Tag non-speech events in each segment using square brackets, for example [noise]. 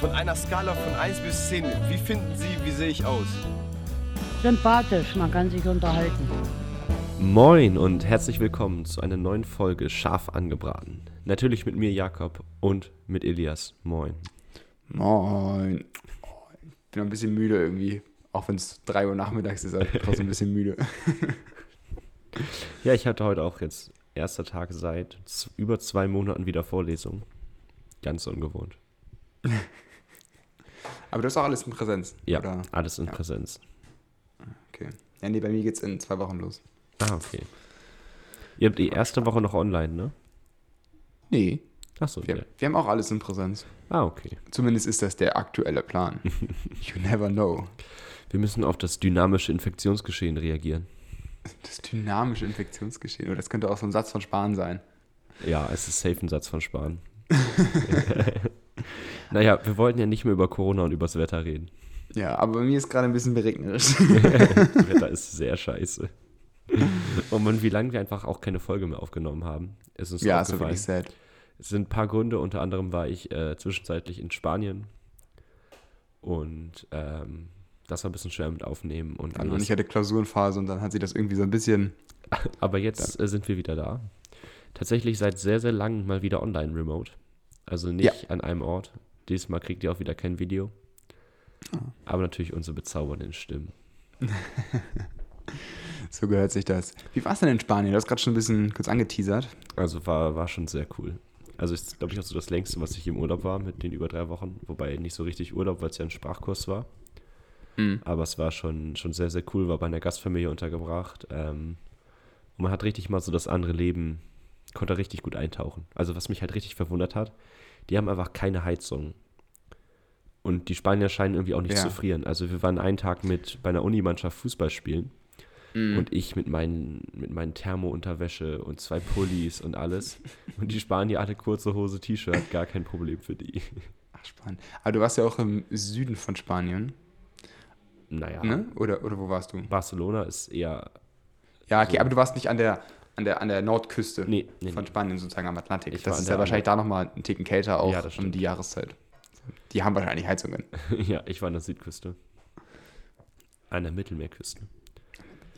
Von einer Skala von 1 bis 10, wie finden Sie, wie sehe ich aus? Sympathisch, man kann sich unterhalten. Moin und herzlich willkommen zu einer neuen Folge Scharf angebraten. Natürlich mit mir Jakob und mit Elias. Moin. Moin. Ich bin ein bisschen müde irgendwie. Auch wenn es 3 Uhr nachmittags ist, aber ich bin trotzdem ein bisschen müde. [laughs] Ja, ich hatte heute auch jetzt erster Tag seit über zwei Monaten wieder Vorlesung. Ganz ungewohnt. [laughs] Aber du hast auch alles in Präsenz. Ja, Oder? alles in Ja. Präsenz. Okay. Ja, nee, bei mir geht's in zwei Wochen los. Ah, okay. Ihr habt die erste Woche noch online, ne? Nee, Achso, wir, ja. wir haben auch alles in Präsenz. Ah, okay. Zumindest ist das der aktuelle Plan. [laughs] you never know. Wir müssen auf das dynamische Infektionsgeschehen reagieren. Das dynamische Infektionsgeschehen. Oder das könnte auch so ein Satz von Spahn sein. Ja, es ist safe ein Satz von Spahn. [laughs] naja, wir wollten ja nicht mehr über Corona und übers Wetter reden. Ja, aber bei mir ist gerade ein bisschen beregnerisch. [laughs] Das Wetter ist sehr scheiße. Und man, wie lange wir einfach auch keine Folge mehr aufgenommen haben, ist uns ja, ist so aufgefallen. wirklich sad. Es sind ein paar Gründe, unter anderem war ich äh, zwischenzeitlich in Spanien und ähm, das war ein bisschen schwer mit aufnehmen und Und alles. ich hatte Klausurenphase und dann hat sie das irgendwie so ein bisschen. [laughs] Aber jetzt äh, sind wir wieder da. Tatsächlich seit sehr, sehr langem mal wieder online remote. Also nicht an einem Ort. Diesmal kriegt ihr auch wieder kein Video. Ah. Aber natürlich unsere bezaubernden Stimmen. [laughs] So gehört sich das. Wie war es denn in Spanien? Du hast gerade schon ein bisschen kurz angeteasert. Also war, war schon sehr cool. Also ist, glaube ich, auch so das längste, was ich im Urlaub war, mit den über drei Wochen. Wobei nicht so richtig Urlaub, weil es ja ein Sprachkurs war. Mhm. Aber es war schon, schon sehr, sehr cool, war bei einer Gastfamilie untergebracht. Ähm, und man hat richtig mal so das andere Leben, konnte richtig gut eintauchen. Also was mich halt richtig verwundert hat, die haben einfach keine Heizung. Und die Spanier scheinen irgendwie auch nicht Ja. zu frieren. Also wir waren einen Tag mit bei einer Unimannschaft Fußball spielen. Mhm. Und ich mit meinen, mit meinen Thermo-Unterwäsche und zwei Pullis und alles. Und die Spanier alle kurze Hose, T-Shirt, gar kein Problem für die. Ach, spannend. Aber du warst ja auch im Süden von Spanien, Naja, ne? Oder, oder wo warst du? Barcelona ist eher. Ja, okay, So. aber du warst nicht an der, an der, an der Nordküste Nee, nee, von. Spanien, sozusagen am Atlantik. Ich das ist ja wahrscheinlich da nochmal ein Ticken kälter auch Ja, das um die Jahreszeit. Die haben wahrscheinlich Heizungen. [laughs] ja, ich war an der Südküste. An der Mittelmeerküste.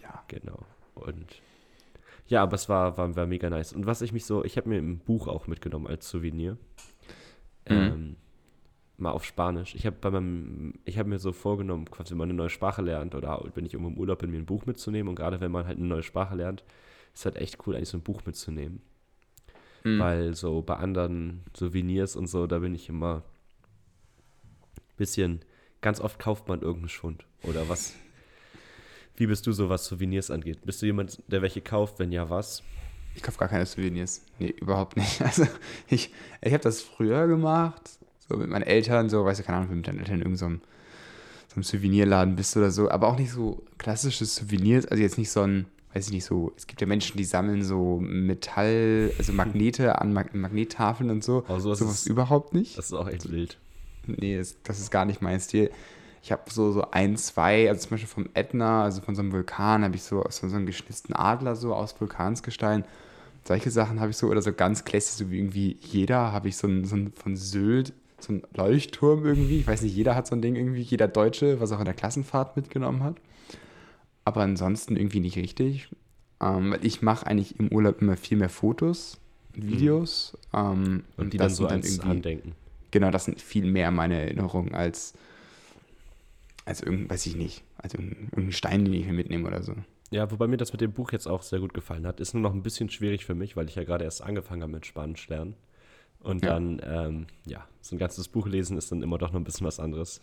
Ja. Genau. Und ja, aber es war, war, war mega nice. Und was ich mich so, ich habe mir ein Buch auch mitgenommen als Souvenir. Mhm. Ähm, mal auf Spanisch. Ich habe bei meinem, ich habe mir so vorgenommen, quasi, wenn man eine neue Sprache lernt oder wenn ich irgendwo im Urlaub bin, mir ein Buch mitzunehmen. Und gerade wenn man halt eine neue Sprache lernt, ist halt echt cool, eigentlich so ein Buch mitzunehmen. Mhm. Weil so bei anderen Souvenirs und so, da bin ich immer bisschen, ganz oft kauft man irgendeinen Schund oder was. Wie bist du so, was Souvenirs angeht? Bist du jemand, der welche kauft? Wenn ja, was? Ich kaufe gar keine Souvenirs. Nee, überhaupt nicht. [laughs] Also ich, ich habe das früher gemacht, so mit meinen Eltern, so, weißt du, keine Ahnung, mit deinen Eltern in irgendeinem so so Souvenirladen bist oder so, aber auch nicht so klassische Souvenirs, also jetzt nicht so ein, weiß ich nicht, so, es gibt ja Menschen, die sammeln so Metall, also Magnete [laughs] an Mag Magnettafeln und so. Oh, sowas Sowas ist- überhaupt nicht. Das ist auch echt wild. Nee, das, das ist gar nicht mein Stil. Ich habe so, so ein, zwei, also zum Beispiel vom Ätna, also von so einem Vulkan, habe ich so, so, so einen geschnitzten Adler so aus Vulkansgestein. Solche Sachen habe ich so, oder so ganz klassisch, so wie irgendwie jeder, habe ich so ein, so ein von Sylt, so ein Leuchtturm irgendwie. Ich weiß nicht, jeder hat so ein Ding irgendwie, jeder Deutsche, was auch in der Klassenfahrt mitgenommen hat. Aber ansonsten irgendwie nicht richtig. Ähm, weil ich mache eigentlich im Urlaub immer viel mehr Fotos, Videos. Ähm, Und die dann so sind als irgendwie- Andenken. genau, das sind viel mehr meine Erinnerungen als, als irgend, weiß ich nicht, als irgendein irgendein Stein, den ich mir mitnehme oder so. Ja, wobei mir das mit dem Buch jetzt auch sehr gut gefallen hat. Ist nur noch ein bisschen schwierig für mich, weil ich ja gerade erst angefangen habe mit Spanisch lernen. Und Ja. dann, ähm, ja, so ein ganzes Buch lesen ist dann immer doch noch ein bisschen was anderes.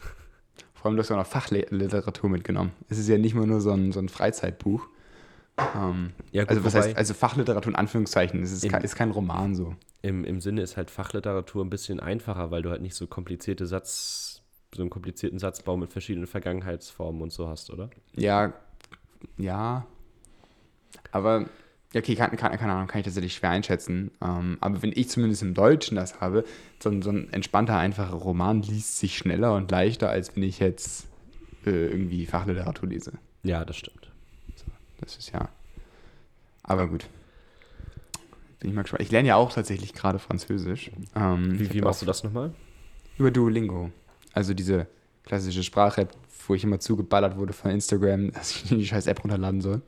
Vor allem, du hast ja auch noch Fachliteratur mitgenommen. Es ist ja nicht mehr nur so ein, so ein Freizeitbuch. Ähm, Ja, gut, also, was heißt, also Fachliteratur in Anführungszeichen, es ist, In- kein, ist kein Roman so. Im, Im Sinne ist halt Fachliteratur ein bisschen einfacher, weil du halt nicht so komplizierte Satz, so einen komplizierten Satzbau mit verschiedenen Vergangenheitsformen und so hast, oder? Ja, ja. Aber, ja, okay, kann, kann, keine Ahnung, kann ich tatsächlich schwer einschätzen. Ähm, aber wenn ich zumindest im Deutschen das habe, so, ein- so ein entspannter, einfacher Roman liest sich schneller und leichter, als wenn ich jetzt äh, irgendwie Fachliteratur lese. Ja, das stimmt. Das ist ja. Aber gut. Bin ich mal gespannt. Ich lerne ja auch tatsächlich gerade Französisch. Ähm, Wie, wie machst du das nochmal? Über Duolingo. Also diese klassische Sprach-App, wo ich immer zugeballert wurde von Instagram, dass ich die scheiß App runterladen soll.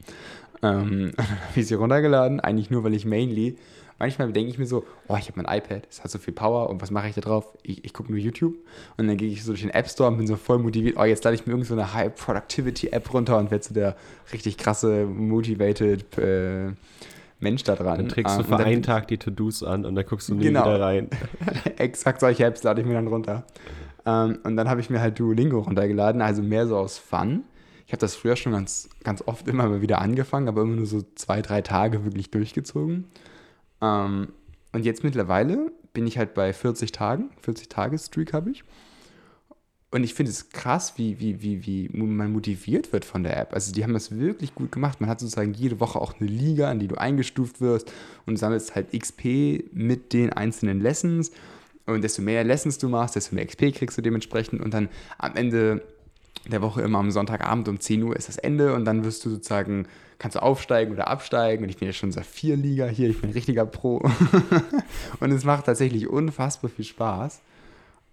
Ähm, [laughs] dann habe ich sie runtergeladen, eigentlich nur, weil ich mainly, manchmal denke ich mir so, oh, ich habe mein iPad, es hat so viel Power und was mache ich da drauf? Ich, ich gucke nur YouTube und dann gehe ich so durch den App Store und bin so voll motiviert, oh, jetzt lade ich mir irgend so eine High-Productivity-App runter und werde so der richtig krasse, motivated äh, Mensch da dran. Dann trägst du Ähm, für einen Tag die To-Dos an und dann guckst du nie Genau. wieder rein. [laughs] Exakt solche Apps lade ich mir dann runter. Ähm, und dann habe ich mir halt Duolingo runtergeladen, also mehr so aus Fun. Ich habe das früher schon ganz, ganz oft immer mal wieder angefangen, aber immer nur so zwei, drei Tage wirklich durchgezogen. Ähm, und jetzt mittlerweile bin ich halt bei 40 Tagen, 40 Tage Streak habe ich. Und ich finde es krass, wie, wie, wie, wie man motiviert wird von der App. Also die haben das wirklich gut gemacht. Man hat sozusagen jede Woche auch eine Liga, in die du eingestuft wirst und sammelst halt XP mit den einzelnen Lessons. Und desto mehr Lessons du machst, desto mehr XP kriegst du dementsprechend. Und dann am Ende der Woche immer am Sonntagabend um 10 Uhr ist das Ende und dann wirst du sozusagen, kannst du aufsteigen oder absteigen. Und ich bin ja schon seit vier Liga hier, ich bin ein richtiger Pro. [laughs] und es macht tatsächlich unfassbar viel Spaß.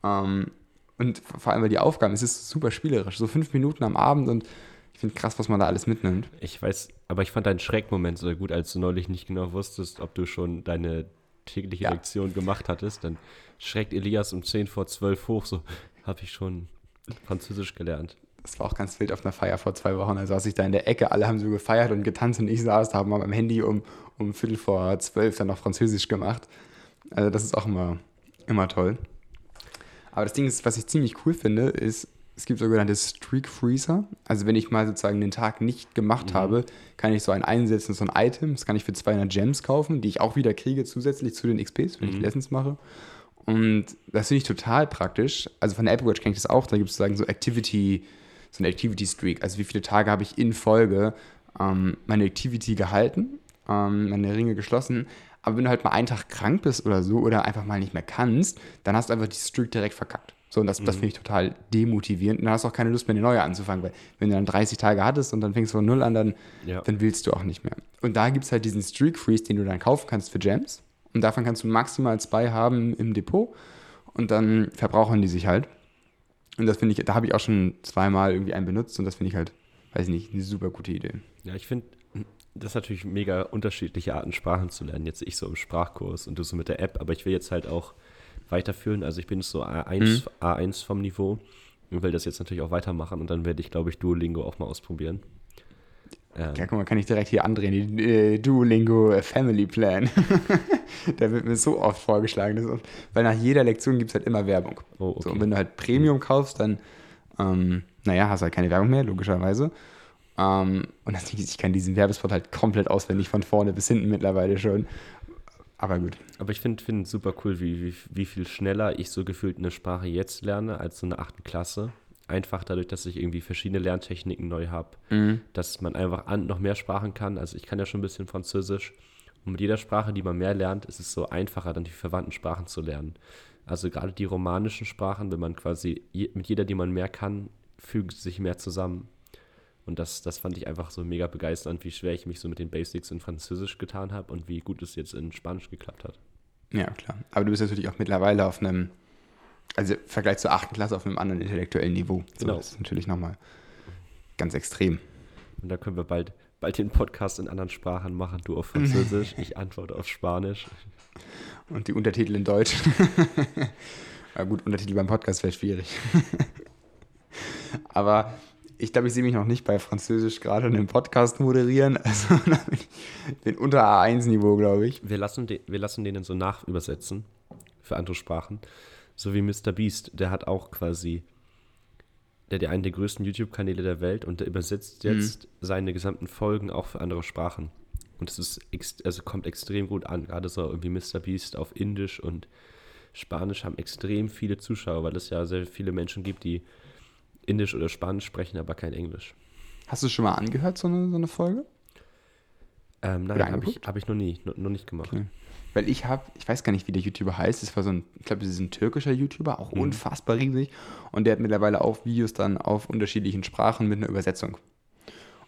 Ähm, und vor allem, weil die Aufgaben, es ist super spielerisch, so fünf Minuten am Abend und ich finde krass, was man da alles mitnimmt. Ich weiß, aber ich fand deinen Schreckmoment so gut, als du neulich nicht genau wusstest, ob du schon deine tägliche Ja. Lektion gemacht hattest. Dann schreckt Elias um 10 vor 12 hoch, so, habe ich schon Französisch gelernt. Das war auch ganz wild auf einer Feier vor zwei Wochen. Da saß ich da in der Ecke, alle haben so gefeiert und getanzt und ich saß da, haben am Handy um, um Viertel vor zwölf dann noch Französisch gemacht. Also das ist auch immer, immer toll. Aber das Ding ist, was ich ziemlich cool finde, ist, es gibt sogenannte Streak Freezer. Also wenn ich mal sozusagen den Tag nicht gemacht habe, kann ich so ein einsetzen, so ein Item, das kann ich für 200 Gems kaufen, die ich auch wieder kriege zusätzlich zu den XPs, wenn ich Lessons mache. Und das finde ich total praktisch. Also von der Apple Watch kenne ich das auch. Da gibt es sozusagen so Activity, so eine Activity Streak. Also wie viele Tage habe ich in Folge ähm, meine Activity gehalten, ähm, meine Ringe geschlossen. Aber wenn du halt mal einen Tag krank bist oder so oder einfach mal nicht mehr kannst, dann hast du einfach die Streak direkt verkackt. So, und das, das finde ich total demotivierend. Und dann hast du auch keine Lust mehr, eine neue anzufangen, weil wenn du dann 30 Tage hattest und dann fängst du von null an, dann, Ja. dann willst du auch nicht mehr. Und da gibt es halt diesen Streak Freeze, den du dann kaufen kannst für Gems. Und davon kannst du maximal zwei haben im Depot. Und dann verbrauchen die sich halt. Und das finde ich, da habe ich auch schon zweimal irgendwie einen benutzt und das finde ich halt, weiß ich nicht, eine super gute Idee. Ja, ich finde, das ist natürlich mega unterschiedliche Arten, Sprachen zu lernen. Jetzt ich so im Sprachkurs und du so mit der App, aber ich will jetzt halt auch weiterführen. Also ich bin jetzt so A1, A1 vom Niveau und will das jetzt natürlich auch weitermachen und dann werde ich, glaube ich, Duolingo auch mal ausprobieren. Ähm, Ja, guck mal, kann ich direkt hier andrehen, die äh, Duolingo äh, Family Plan. [laughs] Der wird mir so oft vorgeschlagen. Das ist oft, weil nach jeder Lektion gibt es halt immer Werbung. oh, okay. So, und wenn du halt Premium kaufst, dann, ähm, naja, hast du halt keine Werbung mehr, logischerweise. Ähm, und das ich kann diesen Werbespot halt komplett auswendig von vorne bis hinten mittlerweile schon. Aber gut. Aber ich finde find super cool, wie, wie, wie viel schneller ich so gefühlt eine Sprache jetzt lerne als so eine achten Klasse. Einfach dadurch, dass ich irgendwie verschiedene Lerntechniken neu habe, dass man einfach an, noch mehr Sprachen kann. Also ich kann ja schon ein bisschen Französisch. Und mit jeder Sprache, die man mehr lernt, ist es so einfacher, dann die verwandten Sprachen zu lernen. Also gerade die romanischen Sprachen, wenn man quasi je, mit jeder, die man mehr kann, fügen sie sich mehr zusammen. Und das, das fand ich einfach so mega begeisternd, wie schwer ich mich so mit den Basics in Französisch getan habe und wie gut es jetzt in Spanisch geklappt hat. Ja, klar. Aber du bist natürlich auch mittlerweile auf einem, also im Vergleich zur achten Klasse auf einem anderen intellektuellen Niveau. So, Genau. Das ist natürlich nochmal ganz extrem. Und da können wir bald, bald den Podcast in anderen Sprachen machen. Du auf Französisch, [laughs] ich antworte auf Spanisch. Und die Untertitel in Deutsch. [laughs] ja, gut, Untertitel beim Podcast wäre schwierig. [laughs] Aber ich glaube, ich sehe mich noch nicht bei Französisch gerade einen Podcast moderieren. Also ich bin unter A1-Niveau, glaube ich. Wir lassen, den, wir lassen denen so nachübersetzen für andere Sprachen. So wie Mr. Beast, der hat auch quasi, der hat ja einen der größten YouTube-Kanäle der Welt und der übersetzt jetzt seine gesamten Folgen auch für andere Sprachen. Und es ist ex also kommt extrem gut an. Gerade so irgendwie Mr. Beast auf Indisch und Spanisch haben extrem viele Zuschauer, weil es ja sehr viele Menschen gibt, die Indisch oder Spanisch sprechen, aber kein Englisch. Hast du schon mal angehört, so eine, so eine Folge? Ähm, nein, habe ich, hab ich noch nie, noch, noch nicht gemacht. Okay. Weil ich habe, ich weiß gar nicht, wie der YouTuber heißt. Das war so ein, ich glaube, das ist ein türkischer YouTuber, auch unfassbar riesig. Und der hat mittlerweile auch Videos dann auf unterschiedlichen Sprachen mit einer Übersetzung.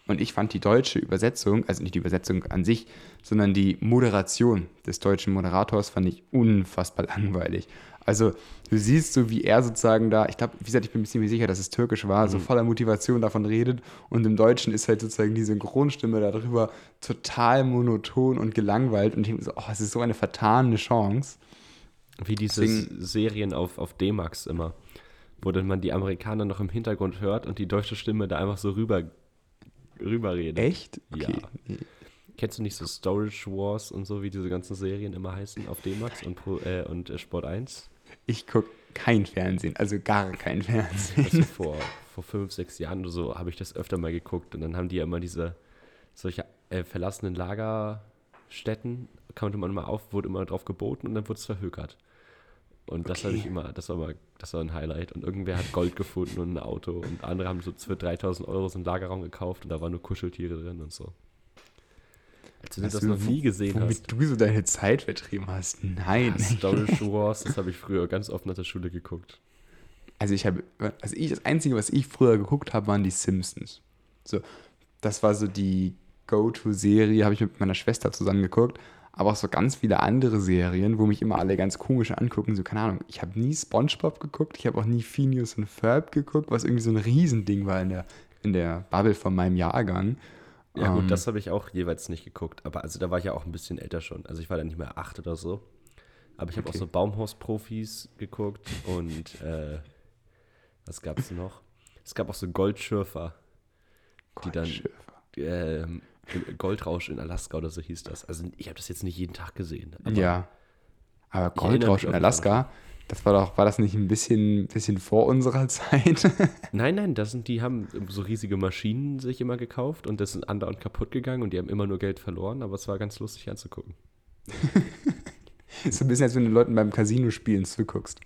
Und ich fand die deutsche Übersetzung, also nicht die Übersetzung an sich, sondern die Moderation des deutschen Moderators fand ich unfassbar [laughs] langweilig. Also du siehst so, wie er sozusagen da, ich glaube, wie gesagt, ich bin mir ziemlich sicher, dass es türkisch war, so voller Motivation davon redet und im Deutschen ist halt sozusagen die Synchronstimme darüber total monoton und gelangweilt und ich denke so, oh, es ist so eine vertane Chance. Wie diese Deswegen- Serien auf, auf D-Max immer, wo dann man die Amerikaner noch im Hintergrund hört und die deutsche Stimme da einfach so rüber, rüber redet. Echt? Ja. Kennst du nicht so Storage Wars und so, wie diese ganzen Serien immer heißen auf D-Max und, äh, und äh, Sport 1? Ich gucke kein Fernsehen, also gar kein Fernsehen. Also vor, vor fünf, sechs Jahren oder so habe ich das öfter mal geguckt und dann haben die ja immer diese solche äh, verlassenen Lagerstätten, konnte man mal auf, wurde immer drauf geboten und dann wurde es verhökert. Und das habe Okay. ich immer, das war mal, das war ein Highlight. Und irgendwer hat Gold gefunden und ein Auto und andere haben so für 3000 Euro so einen Lagerraum gekauft und da waren nur Kuscheltiere drin und so. Als du das noch nie gesehen Womit hast. du so deine Zeit vertrieben hast. Nein. Storage Wars, [laughs] das habe ich früher ganz oft nach der Schule geguckt. Also ich habe, also ich, das Einzige, was ich früher geguckt habe, waren die Simpsons. So, das war so die Go-To-Serie, habe ich mit meiner Schwester zusammen geguckt. Aber auch so ganz viele andere Serien, wo mich immer alle ganz komisch angucken. So, keine Ahnung, ich habe nie Spongebob geguckt, ich habe auch nie Phineas und Ferb geguckt, was irgendwie so ein Riesending war in der, in der Bubble von meinem Jahrgang. Ja, gut, Ähm, das habe ich auch jeweils nicht geguckt. Aber also da war ich ja auch ein bisschen älter schon. Also ich war dann nicht mehr acht oder so. Aber ich habe Okay. auch so Baumhaus-Profis geguckt und äh, was gab es noch? Es gab auch so Goldschürfer, die dann ähm, Goldrausch in Alaska oder so hieß das. Also ich habe das jetzt nicht jeden Tag gesehen. Aber ja. Aber Goldrausch in Alaska, das war doch, war das nicht ein bisschen, bisschen vor unserer [laughs] Zeit? Nein, nein, das sind, die haben so riesige Maschinen sich immer gekauft und das sind andauernd kaputt gegangen und die haben immer nur Geld verloren, aber es war ganz lustig anzugucken. [laughs] so ein bisschen, als wenn du Leuten beim Casino-Spielen zuguckst.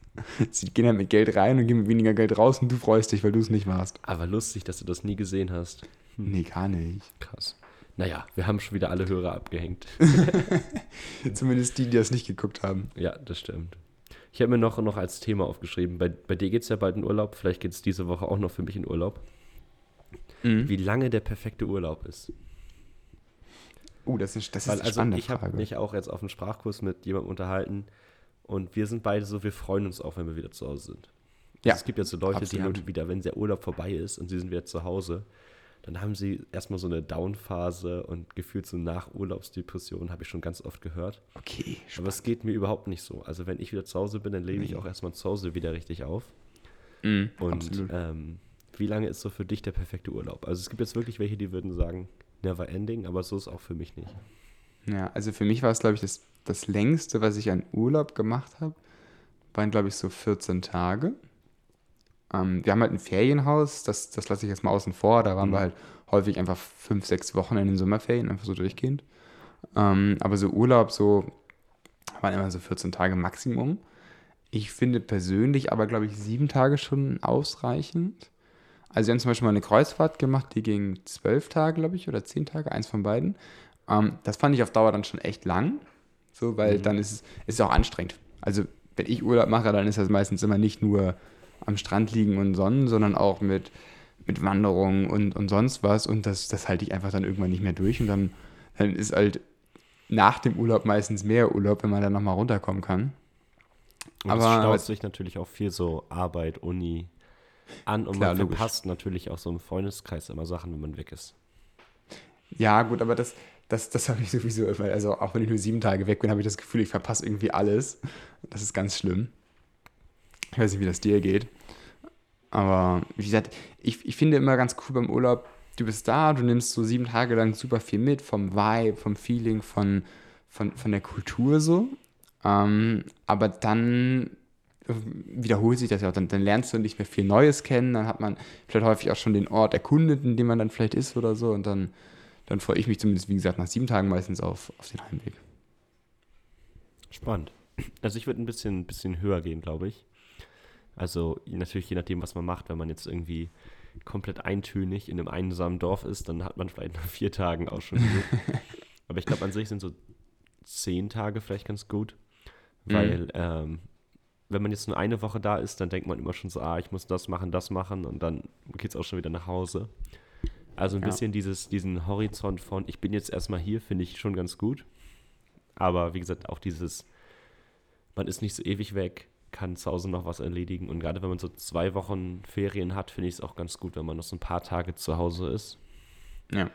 Sie gehen halt mit Geld rein und gehen mit weniger Geld raus und du freust dich, weil du es nicht warst. Aber lustig, dass du das nie gesehen hast. Nee, gar nicht. Krass. Naja, wir haben schon wieder alle Hörer abgehängt. [laughs] Zumindest die, die das nicht geguckt haben. ja, das stimmt. Ich habe mir noch, noch als Thema aufgeschrieben, bei, bei dir geht es ja bald in Urlaub, vielleicht geht es diese Woche auch noch für mich in Urlaub, wie lange der perfekte Urlaub ist. Oh, das ist, das ist Weil eine also ich habe mich auch jetzt auf einem Sprachkurs mit jemandem unterhalten und wir sind beide so, wir freuen uns auch, wenn wir wieder zu Hause sind. Ja, es gibt ja so Leute, die absolut. haben wieder, wenn der Urlaub vorbei ist und sie sind wieder zu Hause, dann haben sie erstmal so eine Down-Phase und gefühlt so nach Urlaubsdepression, habe ich schon ganz oft gehört. Okay, Aber es geht mir überhaupt nicht so. Also wenn ich wieder zu Hause bin, dann lebe ich Nee. auch erstmal zu Hause wieder richtig auf. mm, Und ähm, wie lange ist so für dich der perfekte Urlaub? Also es gibt jetzt wirklich welche, die würden sagen, never ending, aber so ist auch für mich nicht. Ja, also für mich war es, glaube ich, das, das längste, was ich an Urlaub gemacht habe, waren, glaube ich, so 14 Tage. Ähm, wir haben halt ein Ferienhaus, das, das lasse ich jetzt mal außen vor. Da waren Mhm. wir halt häufig einfach fünf, sechs Wochen in den Sommerferien, einfach so durchgehend. Ähm, aber so Urlaub, so waren immer so 14 Tage Maximum. Ich finde persönlich aber, glaube ich, sieben Tage schon ausreichend. Also wir haben zum Beispiel mal eine Kreuzfahrt gemacht, die ging zwölf Tage, glaube ich, oder zehn Tage, eins von beiden. Ähm, das fand ich auf Dauer dann schon echt lang, so, weil dann ist es ist es auch anstrengend. Also wenn ich Urlaub mache, dann ist das meistens immer nicht nur am Strand liegen und sonnen, sondern auch mit, mit Wanderungen und, und sonst was. Und das, das halte ich einfach dann irgendwann nicht mehr durch. Und dann, dann ist halt nach dem Urlaub meistens mehr Urlaub, wenn man dann nochmal runterkommen kann. Und Aber- es staut sich natürlich auch viel so Arbeit, Uni an und Klar, man logisch. verpasst natürlich auch so im Freundeskreis immer Sachen, wenn man weg ist. Ja, gut, aber das, das, das [laughs] habe ich sowieso immer. Also auch wenn ich nur sieben Tage weg bin, habe ich das Gefühl, ich verpasse irgendwie alles. Das ist ganz schlimm. Ich weiß nicht, wie das dir geht. Aber wie gesagt, ich, ich finde immer ganz cool beim Urlaub, du bist da, du nimmst so sieben Tage lang super viel mit, vom Vibe, vom Feeling, von, von, von der Kultur so. Ähm, aber dann wiederholt sich das ja auch. Dann, dann lernst du nicht mehr viel Neues kennen, dann hat man vielleicht häufig auch schon den Ort erkundet, in dem man dann vielleicht ist oder so. Und dann, dann freue ich mich zumindest, wie gesagt, nach sieben Tagen meistens auf, auf den Heimweg. Spannend. Also ich würde ein bisschen, bisschen höher gehen, glaube ich. Also natürlich je nachdem, was man macht, wenn man jetzt irgendwie komplett eintönig in einem einsamen Dorf ist, dann hat man vielleicht nach vier Tagen auch schon genug. [laughs] Aber ich glaube, an sich sind so zehn Tage vielleicht ganz gut. Weil ähm, wenn man jetzt nur eine Woche da ist, dann denkt man immer schon so, ah, ich muss das machen, das machen und dann geht es auch schon wieder nach Hause. Also ein Ja. bisschen dieses, diesen Horizont von, ich bin jetzt erstmal hier, finde ich schon ganz gut. Aber wie gesagt, auch dieses, man ist nicht so ewig weg. Kann zu Hause noch was erledigen. Und gerade wenn man so zwei Wochen Ferien hat, finde ich es auch ganz gut, wenn man noch so ein paar Tage zu Hause ist. Ja.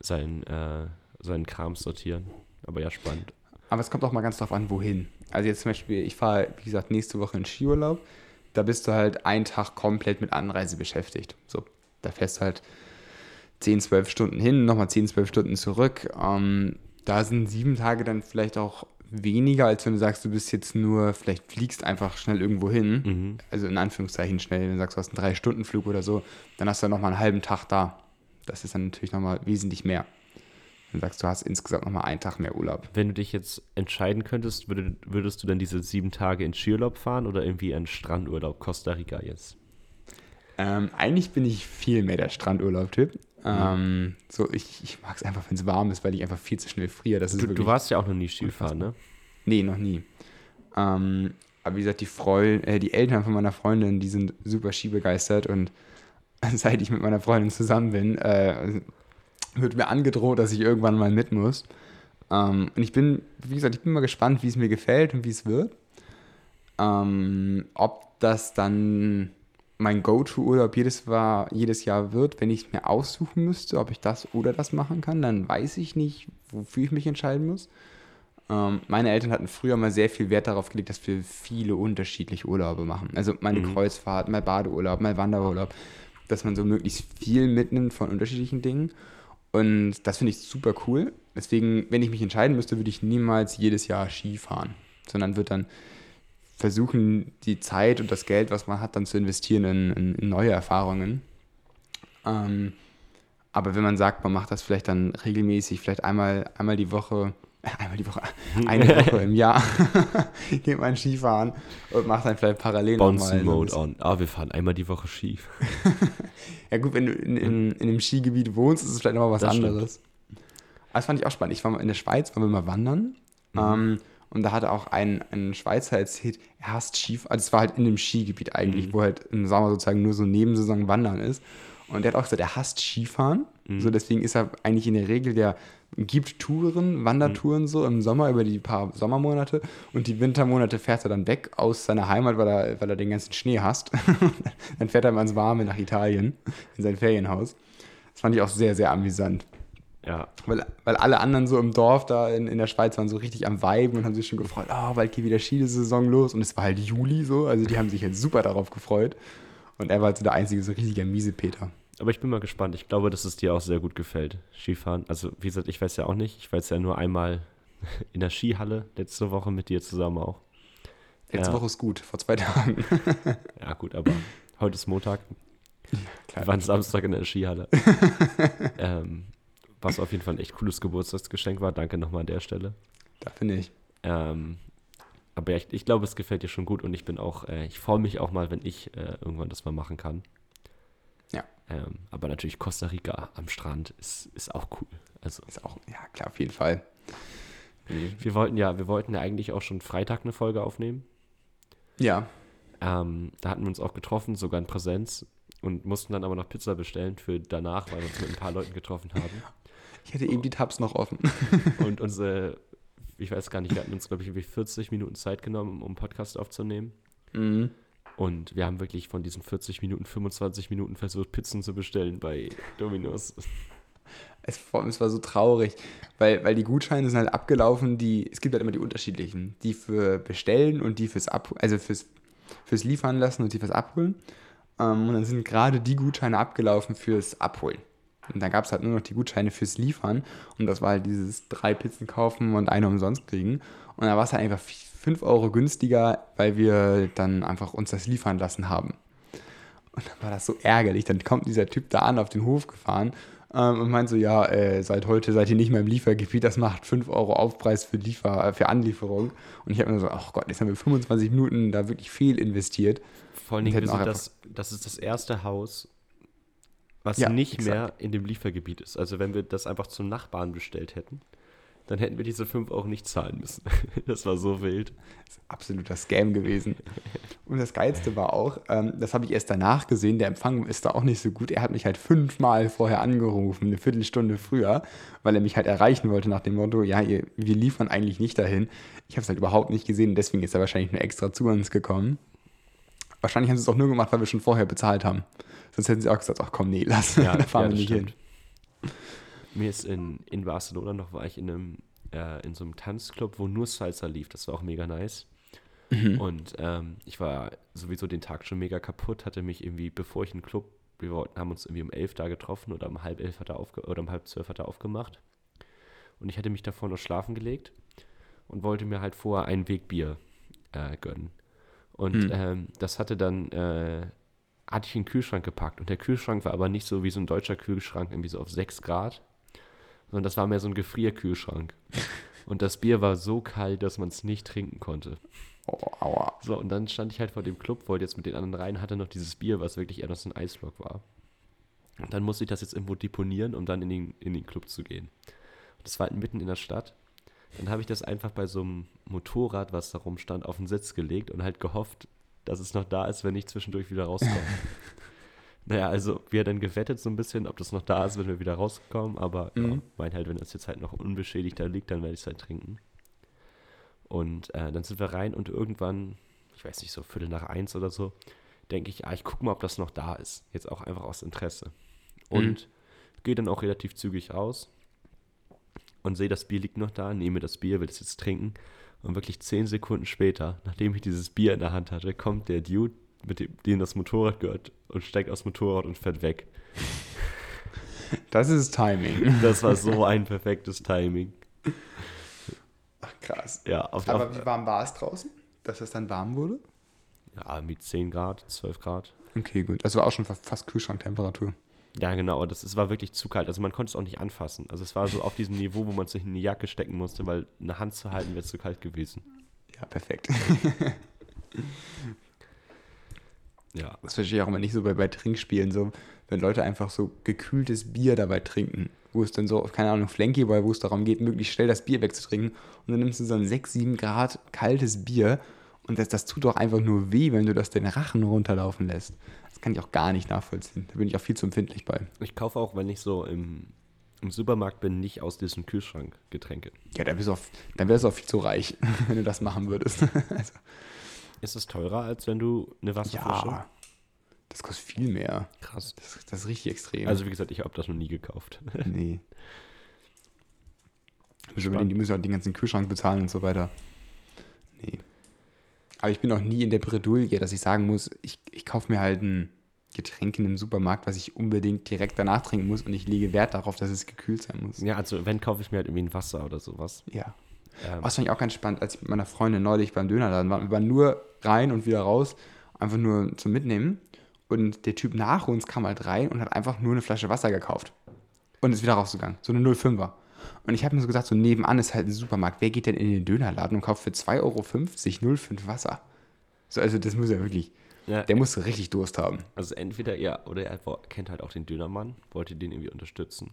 Sein, äh, seinen Kram sortieren. Aber ja, spannend. Aber es kommt auch mal ganz drauf an, wohin. Also jetzt zum Beispiel, ich fahre, wie gesagt, nächste Woche in Skiurlaub. Da bist du halt einen Tag komplett mit Anreise beschäftigt. So, da fährst du halt 10, 12 Stunden hin, nochmal 10, 12 Stunden zurück. Ähm, da sind sieben Tage dann vielleicht auch weniger, als wenn du sagst, du bist jetzt nur, vielleicht fliegst einfach schnell irgendwo hin. Mhm. Also in Anführungszeichen schnell, wenn du sagst, du hast einen 3-Stunden-Flug oder so, dann hast du nochmal einen halben Tag da. Das ist dann natürlich nochmal wesentlich mehr. Wenn du sagst, du hast insgesamt nochmal einen Tag mehr Urlaub. Wenn du dich jetzt entscheiden könntest, würde, würdest du dann diese sieben Tage in Skiurlaub fahren oder irgendwie einen Strandurlaub Costa Rica jetzt? Ähm, eigentlich bin ich viel mehr der Strandurlaub-Typ. Ähm, so, ich, ich mag es einfach, wenn es warm ist, weil ich einfach viel zu schnell friere. Das ist Du, du warst ja auch noch nie Skifahren, ne? Nee, noch nie. Ähm, aber wie gesagt, die, Freund, äh, die Eltern von meiner Freundin, die sind super skibegeistert und [laughs] seit ich mit meiner Freundin zusammen bin, äh, wird mir angedroht, dass ich irgendwann mal mit muss. Ähm, und ich bin, wie gesagt, ich bin mal gespannt, wie es mir gefällt und wie es wird. Ähm, ob das dann mein Go-To-Urlaub jedes, war, jedes Jahr wird, wenn ich es mir aussuchen müsste, ob ich das oder das machen kann, dann weiß ich nicht, wofür ich mich entscheiden muss. Ähm, meine Eltern hatten früher mal sehr viel Wert darauf gelegt, dass wir viele unterschiedliche Urlaube machen. Also meine Kreuzfahrt, mal Badeurlaub, mal Wanderurlaub, dass man so möglichst viel mitnimmt von unterschiedlichen Dingen. Und das finde ich super cool. Deswegen, wenn ich mich entscheiden müsste, würde ich niemals jedes Jahr Ski fahren, sondern würde dann versuchen, die Zeit und das Geld, was man hat, dann zu investieren in, in, in neue Erfahrungen. Ähm, aber wenn man sagt, man macht das vielleicht dann regelmäßig, vielleicht einmal, einmal die Woche, äh, [laughs] einmal die Woche, [laughs] eine [laughs] Woche im Jahr, geht man Skifahren und macht dann vielleicht parallel Bouncing nochmal. Mode on. Ah, wir fahren einmal die Woche Ski. Ja gut, wenn du in, in, in einem Skigebiet wohnst, ist es vielleicht nochmal was Das stimmt. anderes. Aber das fand ich auch spannend. Ich war mal in der Schweiz, waren wir mal wandern. Mhm. Ähm, und da hatte auch ein, ein Schweizer erzählt, er hasst Skifahren. Also es war halt in einem Skigebiet eigentlich, Mhm. wo halt im Sommer sozusagen nur so Nebensaison Wandern ist. Und der hat auch gesagt, er hasst Skifahren. Mhm. So deswegen ist er eigentlich in der Regel, der gibt Touren, Wandertouren so im Sommer über die paar Sommermonate und die Wintermonate fährt er dann weg aus seiner Heimat, weil er, weil er den ganzen Schnee hasst. [laughs] dann fährt er mal ins Warme nach Italien, in sein Ferienhaus. Das fand ich auch sehr, sehr amüsant. Ja, Weil, weil alle anderen so im Dorf da in, in der Schweiz waren so richtig am Viben und haben sich schon gefreut, oh, bald geht wieder Skisaison los. Und es war halt Juli so, also die haben sich jetzt super darauf gefreut. Und er war halt so der einzige so riesiger Miesepeter. aber ich bin mal gespannt. Ich glaube, dass es dir auch sehr gut gefällt, Skifahren. Also, wie gesagt, ich weiß ja auch nicht. Ich war jetzt ja nur einmal [laughs] in der Skihalle letzte Woche mit dir zusammen auch. Letzte Ja. Woche ist gut, vor zwei [laughs] Tagen. Ja, gut, aber heute ist Montag. Klar. Wir waren Samstag in der Skihalle. [laughs] ähm, was auf jeden Fall ein echt cooles Geburtstagsgeschenk war. Danke nochmal an der Stelle. Da finde ich. Ähm, aber ich, ich glaube, es gefällt dir schon gut und ich bin auch, äh, ich freue mich auch mal, wenn ich äh, irgendwann das mal machen kann. Ja. Ähm, aber natürlich Costa Rica am Strand ist, ist auch cool. Also Ist auch, ja, klar, auf jeden Fall. wir wollten ja, wir wollten ja eigentlich auch schon Freitag eine Folge aufnehmen. Ja, Ähm, da hatten wir uns auch getroffen, sogar in Präsenz und mussten dann aber noch Pizza bestellen für danach, weil wir uns mit ein paar Leuten getroffen haben. [laughs] ich hatte eben die Tabs noch offen. [laughs] Und unsere, ich weiß gar nicht, wir hatten uns, glaube ich, irgendwie 40 Minuten Zeit genommen, um einen Podcast aufzunehmen. Mhm. Und wir haben wirklich von diesen 40 Minuten 25 Minuten versucht, Pizzen zu bestellen bei Domino's. Es, es war so traurig, weil, weil die Gutscheine sind halt abgelaufen, die, es gibt halt immer die unterschiedlichen, die für Bestellen und die fürs Ab, also fürs, fürs Liefern lassen und die fürs Abholen. Ähm, und dann sind gerade die Gutscheine abgelaufen fürs Abholen. Und dann gab es halt nur noch die Gutscheine fürs Liefern und das war halt dieses drei Pizzen kaufen und eine umsonst kriegen. Und da war es halt einfach 5 Euro günstiger, weil wir dann einfach uns das liefern lassen haben. Und dann war das so ärgerlich. Dann kommt dieser Typ da an, auf den Hof gefahren ähm, und meint so, ja, äh, seit heute seid ihr nicht mehr im Liefergebiet, das macht 5 Euro Aufpreis für, Liefer äh, für Anlieferung. Und ich habe mir so, ach Gott, jetzt haben wir 25 Minuten da wirklich viel investiert. Vor allen Dingen, das, das ist das erste Haus, was Ja, nicht exakt. mehr in dem Liefergebiet ist. Also wenn wir das einfach zum Nachbarn bestellt hätten, dann hätten wir diese 5 Euro nicht zahlen müssen. [laughs] Das war so wild. Das ist absoluter Scam gewesen. Und das Geilste war auch, ähm, das habe ich erst danach gesehen, der Empfang ist da auch nicht so gut. Er hat mich halt fünfmal vorher angerufen, eine Viertelstunde früher, weil er mich halt erreichen wollte nach dem Motto, ja, ihr, wir liefern eigentlich nicht dahin. Ich habe es halt überhaupt nicht gesehen, deswegen ist er wahrscheinlich nur extra zu uns gekommen. Wahrscheinlich haben sie es auch nur gemacht, weil wir schon vorher bezahlt haben. Sonst hätten sie auch gesagt, ach komm, nee, lass, Ja, [laughs] da fahren ja, wir nicht stimmt. hin. Mir ist in, in Barcelona noch, war ich in einem, äh, in so einem Tanzclub, wo nur Salsa lief. Das war auch mega nice. Und ähm, ich war sowieso den Tag schon mega kaputt, hatte mich irgendwie, bevor ich in den Club, wir haben uns irgendwie um elf da getroffen oder um halb elf hat er aufge oder um halb zwölf hat er aufgemacht. Und ich hatte mich davor noch schlafen gelegt und wollte mir halt vorher ein Wegbier äh, gönnen. Und Mhm. ähm, das hatte dann, äh, hatte ich in den Kühlschrank gepackt. Und der Kühlschrank war aber nicht so wie so ein deutscher Kühlschrank, irgendwie so auf 6 Grad, sondern das war mehr so ein Gefrierkühlschrank. [laughs] Und das Bier war so kalt, dass man es nicht trinken konnte. Oh, aua. So, und dann stand ich halt vor dem Club, wollte jetzt mit den anderen rein, hatte noch dieses Bier, was wirklich eher noch so ein Eisblock war. Und dann musste ich das jetzt irgendwo deponieren, um dann in den, in den Club zu gehen. Und das war halt mitten in der Stadt. Dann habe ich das einfach bei so einem Motorrad, was da rumstand, auf den Sitz gelegt und halt gehofft, dass es noch da ist, wenn ich zwischendurch wieder rauskomme. [laughs] naja, also wir dann gewettet so ein bisschen, ob das noch da ist, wenn wir wieder rauskommen, aber ja, Mhm. mein halt, wenn das jetzt halt noch unbeschädigt da liegt, dann werde ich es halt trinken. Und äh, dann sind wir rein und irgendwann, ich weiß nicht, so Viertel nach eins oder so, denke ich, ah, ich gucke mal, ob das noch da ist. Jetzt auch einfach aus Interesse. Und gehe dann auch relativ zügig raus und sehe, das Bier liegt noch da, nehme das Bier, will es jetzt trinken. Und wirklich zehn Sekunden später, nachdem ich dieses Bier in der Hand hatte, kommt der Dude, mit dem, dem das Motorrad gehört, und steigt aus dem Motorrad und fährt weg. Das ist Timing. Das war so ein perfektes Timing. Ach, krass. Ja, auf, Aber auf, wie warm war es draußen? Dass es dann warm wurde? ja, mit 10 Grad, 12 Grad. Okay, gut. Das war auch schon fa- fast Kühlschranktemperatur. Ja, genau, aber das, es war wirklich zu kalt. Also man konnte es auch nicht anfassen. Also es war so auf diesem Niveau, wo man sich in die Jacke stecken musste, weil eine Hand zu halten wäre zu kalt gewesen. Ja, perfekt. [laughs] Ja. Das verstehe ich auch immer nicht so bei, bei Trinkspielen, so, wenn Leute einfach so gekühltes Bier dabei trinken, wo es dann so, keine Ahnung, Flankyball, wo es darum geht, möglichst schnell das Bier wegzutrinken und dann nimmst du so ein 6, 7 Grad kaltes Bier und das, das tut doch einfach nur weh, wenn du das den Rachen runterlaufen lässt. Das kann ich auch gar nicht nachvollziehen. Da bin ich auch viel zu empfindlich bei. Ich kaufe auch, wenn ich so im, im Supermarkt bin, nicht aus diesem Kühlschrank Getränke. Ja, dann, bist du auch, dann wärst du auch viel zu reich, [laughs] wenn du das machen würdest. [laughs] also, Ist es teurer, als wenn du eine Wasserflasche? ja, das kostet viel mehr. Krass. Das, das ist richtig extrem. Also wie gesagt, ich habe das noch nie gekauft. [laughs] Nee. Die, müssen auch den ganzen Kühlschrank bezahlen und so weiter. Nee. Aber ich bin auch nie in der Bredouille, dass ich sagen muss, ich, ich kaufe mir halt ein Getränk in einem Supermarkt, was ich unbedingt direkt danach trinken muss und ich lege Wert darauf, dass es gekühlt sein muss. ja, also wenn kaufe ich mir halt irgendwie ein Wasser oder sowas. Ja. Ähm, Was fand ich auch ganz spannend, als ich mit meiner Freundin neulich beim Dönerladen war. Wir waren nur rein und wieder raus, einfach nur zum Mitnehmen. Und der Typ nach uns kam halt rein und hat einfach nur eine Flasche Wasser gekauft. Und ist wieder rausgegangen. So eine 05er. Und ich habe mir so gesagt, so nebenan ist halt ein Supermarkt. Wer geht denn in den Dönerladen und kauft für 2,50 Euro 05 Wasser? So, also das muss er wirklich. ja, Der muss richtig Durst haben. also entweder er oder er kennt halt auch den Dönermann, wollte den irgendwie unterstützen.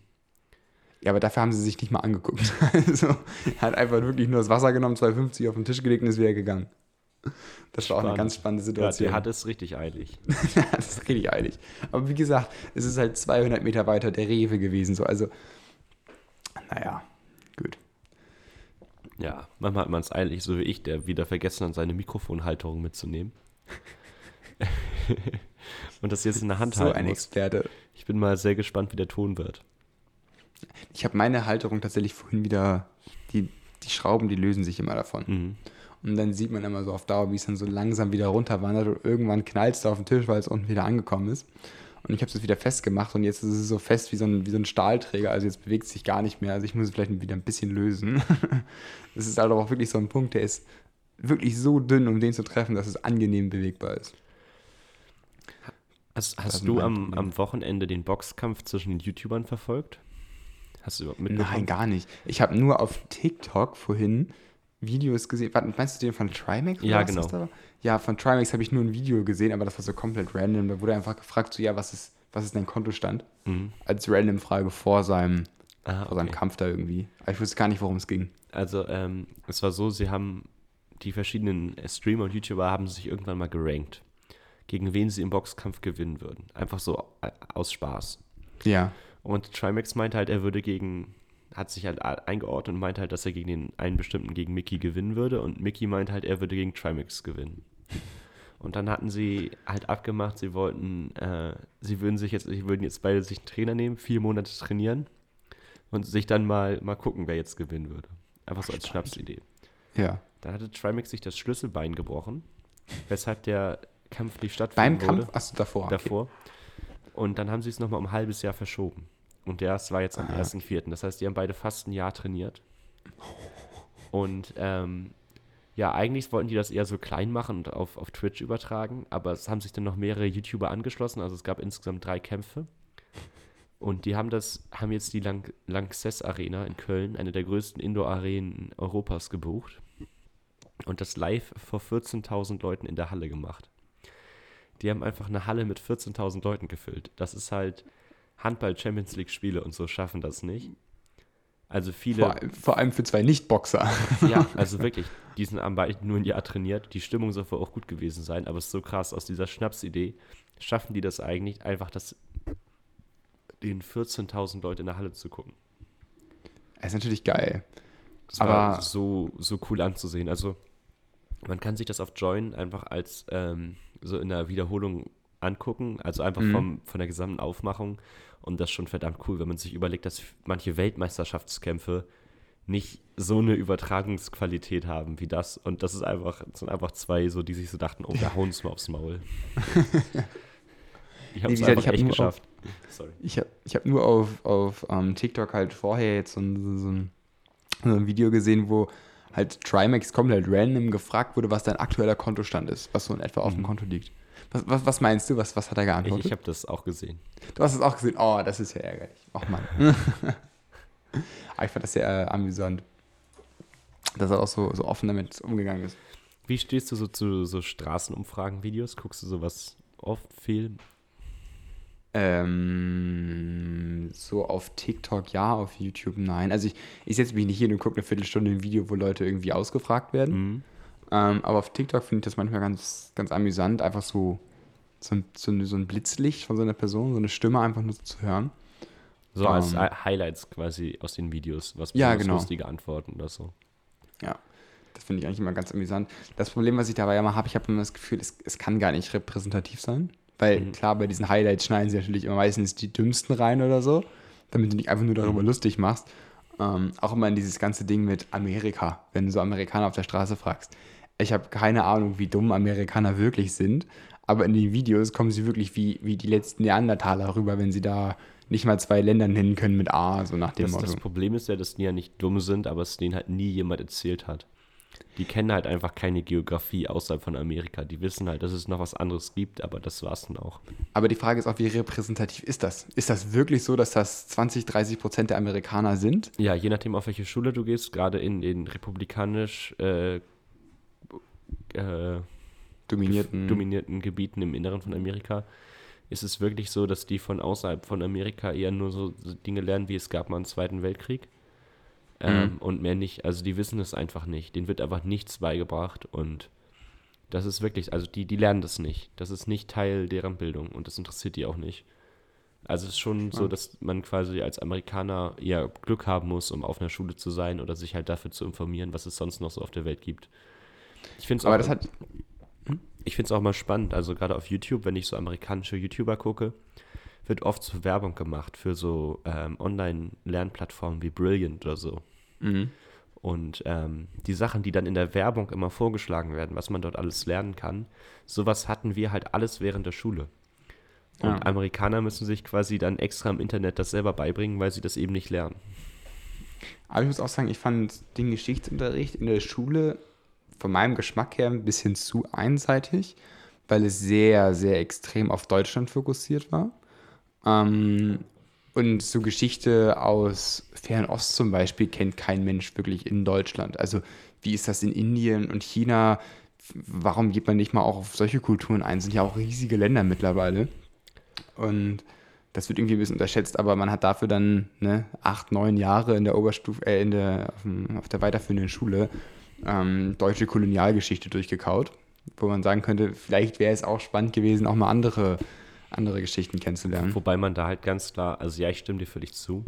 Ja, aber dafür haben sie sich nicht mal angeguckt. [laughs] Also, er hat einfach wirklich nur das Wasser genommen, 2,50 auf den Tisch gelegt und ist wieder gegangen. Das war auch eine Spannend. ganz spannende Ja, Situation. der hat es richtig eilig. [laughs] das ist richtig eilig. Aber wie gesagt, es ist halt 200 Meter weiter der Rewe gewesen. So. Also, naja, gut. Ja, manchmal hat man es eilig, so wie ich, der wieder vergessen hat, seine Mikrofonhalterung mitzunehmen. [laughs] Und das jetzt in der Hand So halten ein muss. Experte. Ich bin mal sehr gespannt, wie der Ton wird. Ich habe meine Halterung tatsächlich vorhin wieder, die, die Schrauben, die lösen sich immer davon. Mhm. Und dann sieht man immer so auf Dauer, wie es dann so langsam wieder runterwandert und irgendwann knallt es da auf den Tisch, weil es unten wieder angekommen ist. Und ich habe es wieder festgemacht und jetzt ist es so fest wie so, ein, wie so ein Stahlträger, also jetzt bewegt es sich gar nicht mehr. Also ich muss es vielleicht wieder ein bisschen lösen. [laughs] Das ist halt aber auch wirklich so ein Punkt, der ist wirklich so dünn, um den zu treffen, dass es angenehm bewegbar ist. Hast, hast ist du am, am Wochenende den Boxkampf zwischen den YouTubern verfolgt? Hast du überhaupt mitbekommen? Nein, gar nicht. Ich habe nur auf TikTok vorhin Videos gesehen. Warte, meinst du den von Trimax? Ja, genau. Ja, von Trimax habe ich nur ein Video gesehen, aber das war so komplett random. Da wurde einfach gefragt, so, ja, was ist, was ist dein Kontostand? Mhm. Als random Frage vor seinem Ah, vor seinem okay. Kampf da irgendwie. Aber ich wusste gar nicht, worum es ging. Also, ähm, es war so, sie haben, die verschiedenen Streamer und YouTuber haben sich irgendwann mal gerankt, gegen wen sie im Boxkampf gewinnen würden. Einfach so äh, aus Spaß. Ja. Und Trimax meinte halt, er würde gegen, hat sich halt eingeordnet und meinte halt, dass er gegen den einen bestimmten, gegen Mickey gewinnen würde. Und Mickey meinte halt, er würde gegen Trimax gewinnen. Und dann hatten sie halt abgemacht, sie wollten, äh, sie würden sich jetzt, sie würden jetzt beide sich einen Trainer nehmen, vier Monate trainieren und sich dann mal, mal gucken, wer jetzt gewinnen würde. Einfach so als Schnapsidee. Ja. Dann hatte Trimax sich das Schlüsselbein gebrochen, weshalb der Kampf nicht Beim stattfinden Kampf? würde Achso, davor. okay. davor. Und dann haben sie es nochmal um ein halbes Jahr verschoben. Und das war jetzt am Ah. 1.4. Das heißt, die haben beide fast ein Jahr trainiert. [laughs] Und ähm, ja, eigentlich wollten die das eher so klein machen und auf, auf Twitch übertragen, aber es haben sich dann noch mehrere YouTuber angeschlossen. Also es gab insgesamt drei Kämpfe. Und die haben das, haben jetzt die Lang Lanxess Arena in Köln, eine der größten Indoor-Arenen Europas, gebucht. Und das live vor 14.000 Leuten in der Halle gemacht. Die haben einfach eine Halle mit 14.000 Leuten gefüllt. Das ist halt Handball-Champions League-Spiele und so schaffen das nicht. Also viele, Vor, allem- vor allem für zwei Nicht-Boxer. ja, [laughs] also wirklich, die sind am beiden nur ein Jahr trainiert. Die Stimmung soll wohl auch gut gewesen sein, aber es ist so krass, aus dieser Schnapsidee schaffen die das eigentlich, einfach das den 14.000 Leute in der Halle zu gucken. Das ist natürlich geil. Das war Aber- so, so cool anzusehen. Also man kann sich das auf Join einfach als ähm, so in der Wiederholung angucken, also einfach Mhm. vom, von der gesamten Aufmachung. Und das ist schon verdammt cool, wenn man sich überlegt, dass manche Weltmeisterschaftskämpfe nicht so eine Übertragungsqualität haben wie das. Und das ist einfach, das sind einfach zwei, so, die sich so dachten, oh, wir hauen uns mal aufs Maul. [laughs] haben wie es gesagt, einfach ich hab echt nur auf- geschafft. Sorry. Ich habe ich hab nur auf, auf ähm, TikTok halt vorher jetzt so ein, so, ein, so ein Video gesehen, wo halt Trimax komplett random gefragt wurde, was dein aktueller Kontostand ist, was so in etwa auf dem Konto liegt. Was, was, was meinst du? Was, was hat er Ich, geantwortet? ich habe das auch gesehen. du hast es auch gesehen. Oh, das ist ja ärgerlich. Ach Mann. Aber [laughs] ich fand das sehr äh, amüsant, dass er auch so, so offen damit umgegangen ist. Wie stehst du so zu so Straßenumfragen-Videos? Guckst du sowas oft viel? Ähm, so auf TikTok ja, auf YouTube nein. Also ich, ich setze mich nicht hin und gucke eine Viertelstunde ein Video, wo Leute irgendwie ausgefragt werden. Mhm. Ähm, aber auf TikTok finde ich das manchmal ganz, ganz amüsant, einfach so, so, ein, so, so ein Blitzlicht von so einer Person, so eine Stimme einfach nur so zu hören. So als Ähm. Hi- Highlights quasi aus den Videos, was Ja, genau. lustige Antworten oder so. Ja, das finde ich eigentlich immer ganz amüsant. Das Problem, was ich dabei immer habe, ich habe immer das Gefühl, es, es kann gar nicht repräsentativ sein. Weil Mhm. klar, bei diesen Highlights schneiden sie natürlich immer meistens die dümmsten rein oder so, damit du dich einfach nur darüber Mhm. lustig machst. Ähm, auch immer in dieses ganze Ding mit Amerika, wenn du so Amerikaner auf der Straße fragst. Ich habe keine Ahnung, wie dumm Amerikaner wirklich sind, aber in den Videos kommen sie wirklich wie, wie die letzten Neandertaler rüber, wenn sie da nicht mal zwei Länder nennen können mit A, so nach dem Das, Motto. das Problem ist ja, dass die ja nicht dumm sind, aber es denen halt nie jemand erzählt hat. Die kennen halt einfach keine Geografie außerhalb von Amerika. Die wissen halt, dass es noch was anderes gibt, aber das war's dann auch. Aber die Frage ist auch, wie repräsentativ ist das? Ist das wirklich so, dass das 20, 30 Prozent der Amerikaner sind? Ja, je nachdem, auf welche Schule du gehst, gerade in den republikanisch äh, äh, Dominierten. dominierten Gebieten im Inneren von Amerika, ist es wirklich so, dass die von außerhalb von Amerika eher nur so Dinge lernen, wie es gab mal einen Zweiten Weltkrieg. Ähm, Und mehr nicht. Also die wissen es einfach nicht. Denen wird einfach nichts beigebracht und das ist wirklich, also die, die lernen das nicht. Das ist nicht Teil deren Bildung und das interessiert die auch nicht. Also es ist schon so, dass man quasi als Amerikaner eher Glück haben muss, um auf einer Schule zu sein oder sich halt dafür zu informieren, was es sonst noch so auf der Welt gibt. Ich finde es Aber auch, das hat. ich find's auch mal spannend, also gerade auf YouTube, wenn ich so amerikanische YouTuber gucke, wird oft so Werbung gemacht für so ähm, Online-Lernplattformen wie Brilliant oder so. Mhm. Und ähm, die Sachen, die dann in der Werbung immer vorgeschlagen werden, was man dort alles lernen kann, sowas hatten wir halt alles während der Schule. Und Ja. Amerikaner müssen sich quasi dann extra im Internet das selber beibringen, weil sie das eben nicht lernen. Aber ich muss auch sagen, ich fand den Geschichtsunterricht in der Schule von meinem Geschmack her ein bisschen zu einseitig, weil es sehr, sehr extrem auf Deutschland fokussiert war. Ähm, und so Geschichte aus Fernost zum Beispiel kennt kein Mensch wirklich in Deutschland. Also wie ist das in Indien und China? Warum geht man nicht mal auch auf solche Kulturen ein? Sind ja auch riesige Länder mittlerweile. Und Das wird irgendwie ein bisschen unterschätzt, aber man hat dafür dann ne, acht, neun Jahre in der Oberstufe, äh, in der, auf der weiterführenden Schule ähm, deutsche Kolonialgeschichte durchgekaut, wo man sagen könnte, vielleicht wäre es auch spannend gewesen, auch mal andere, andere Geschichten kennenzulernen. Wobei man da halt ganz klar, also ja, ich stimme dir völlig zu.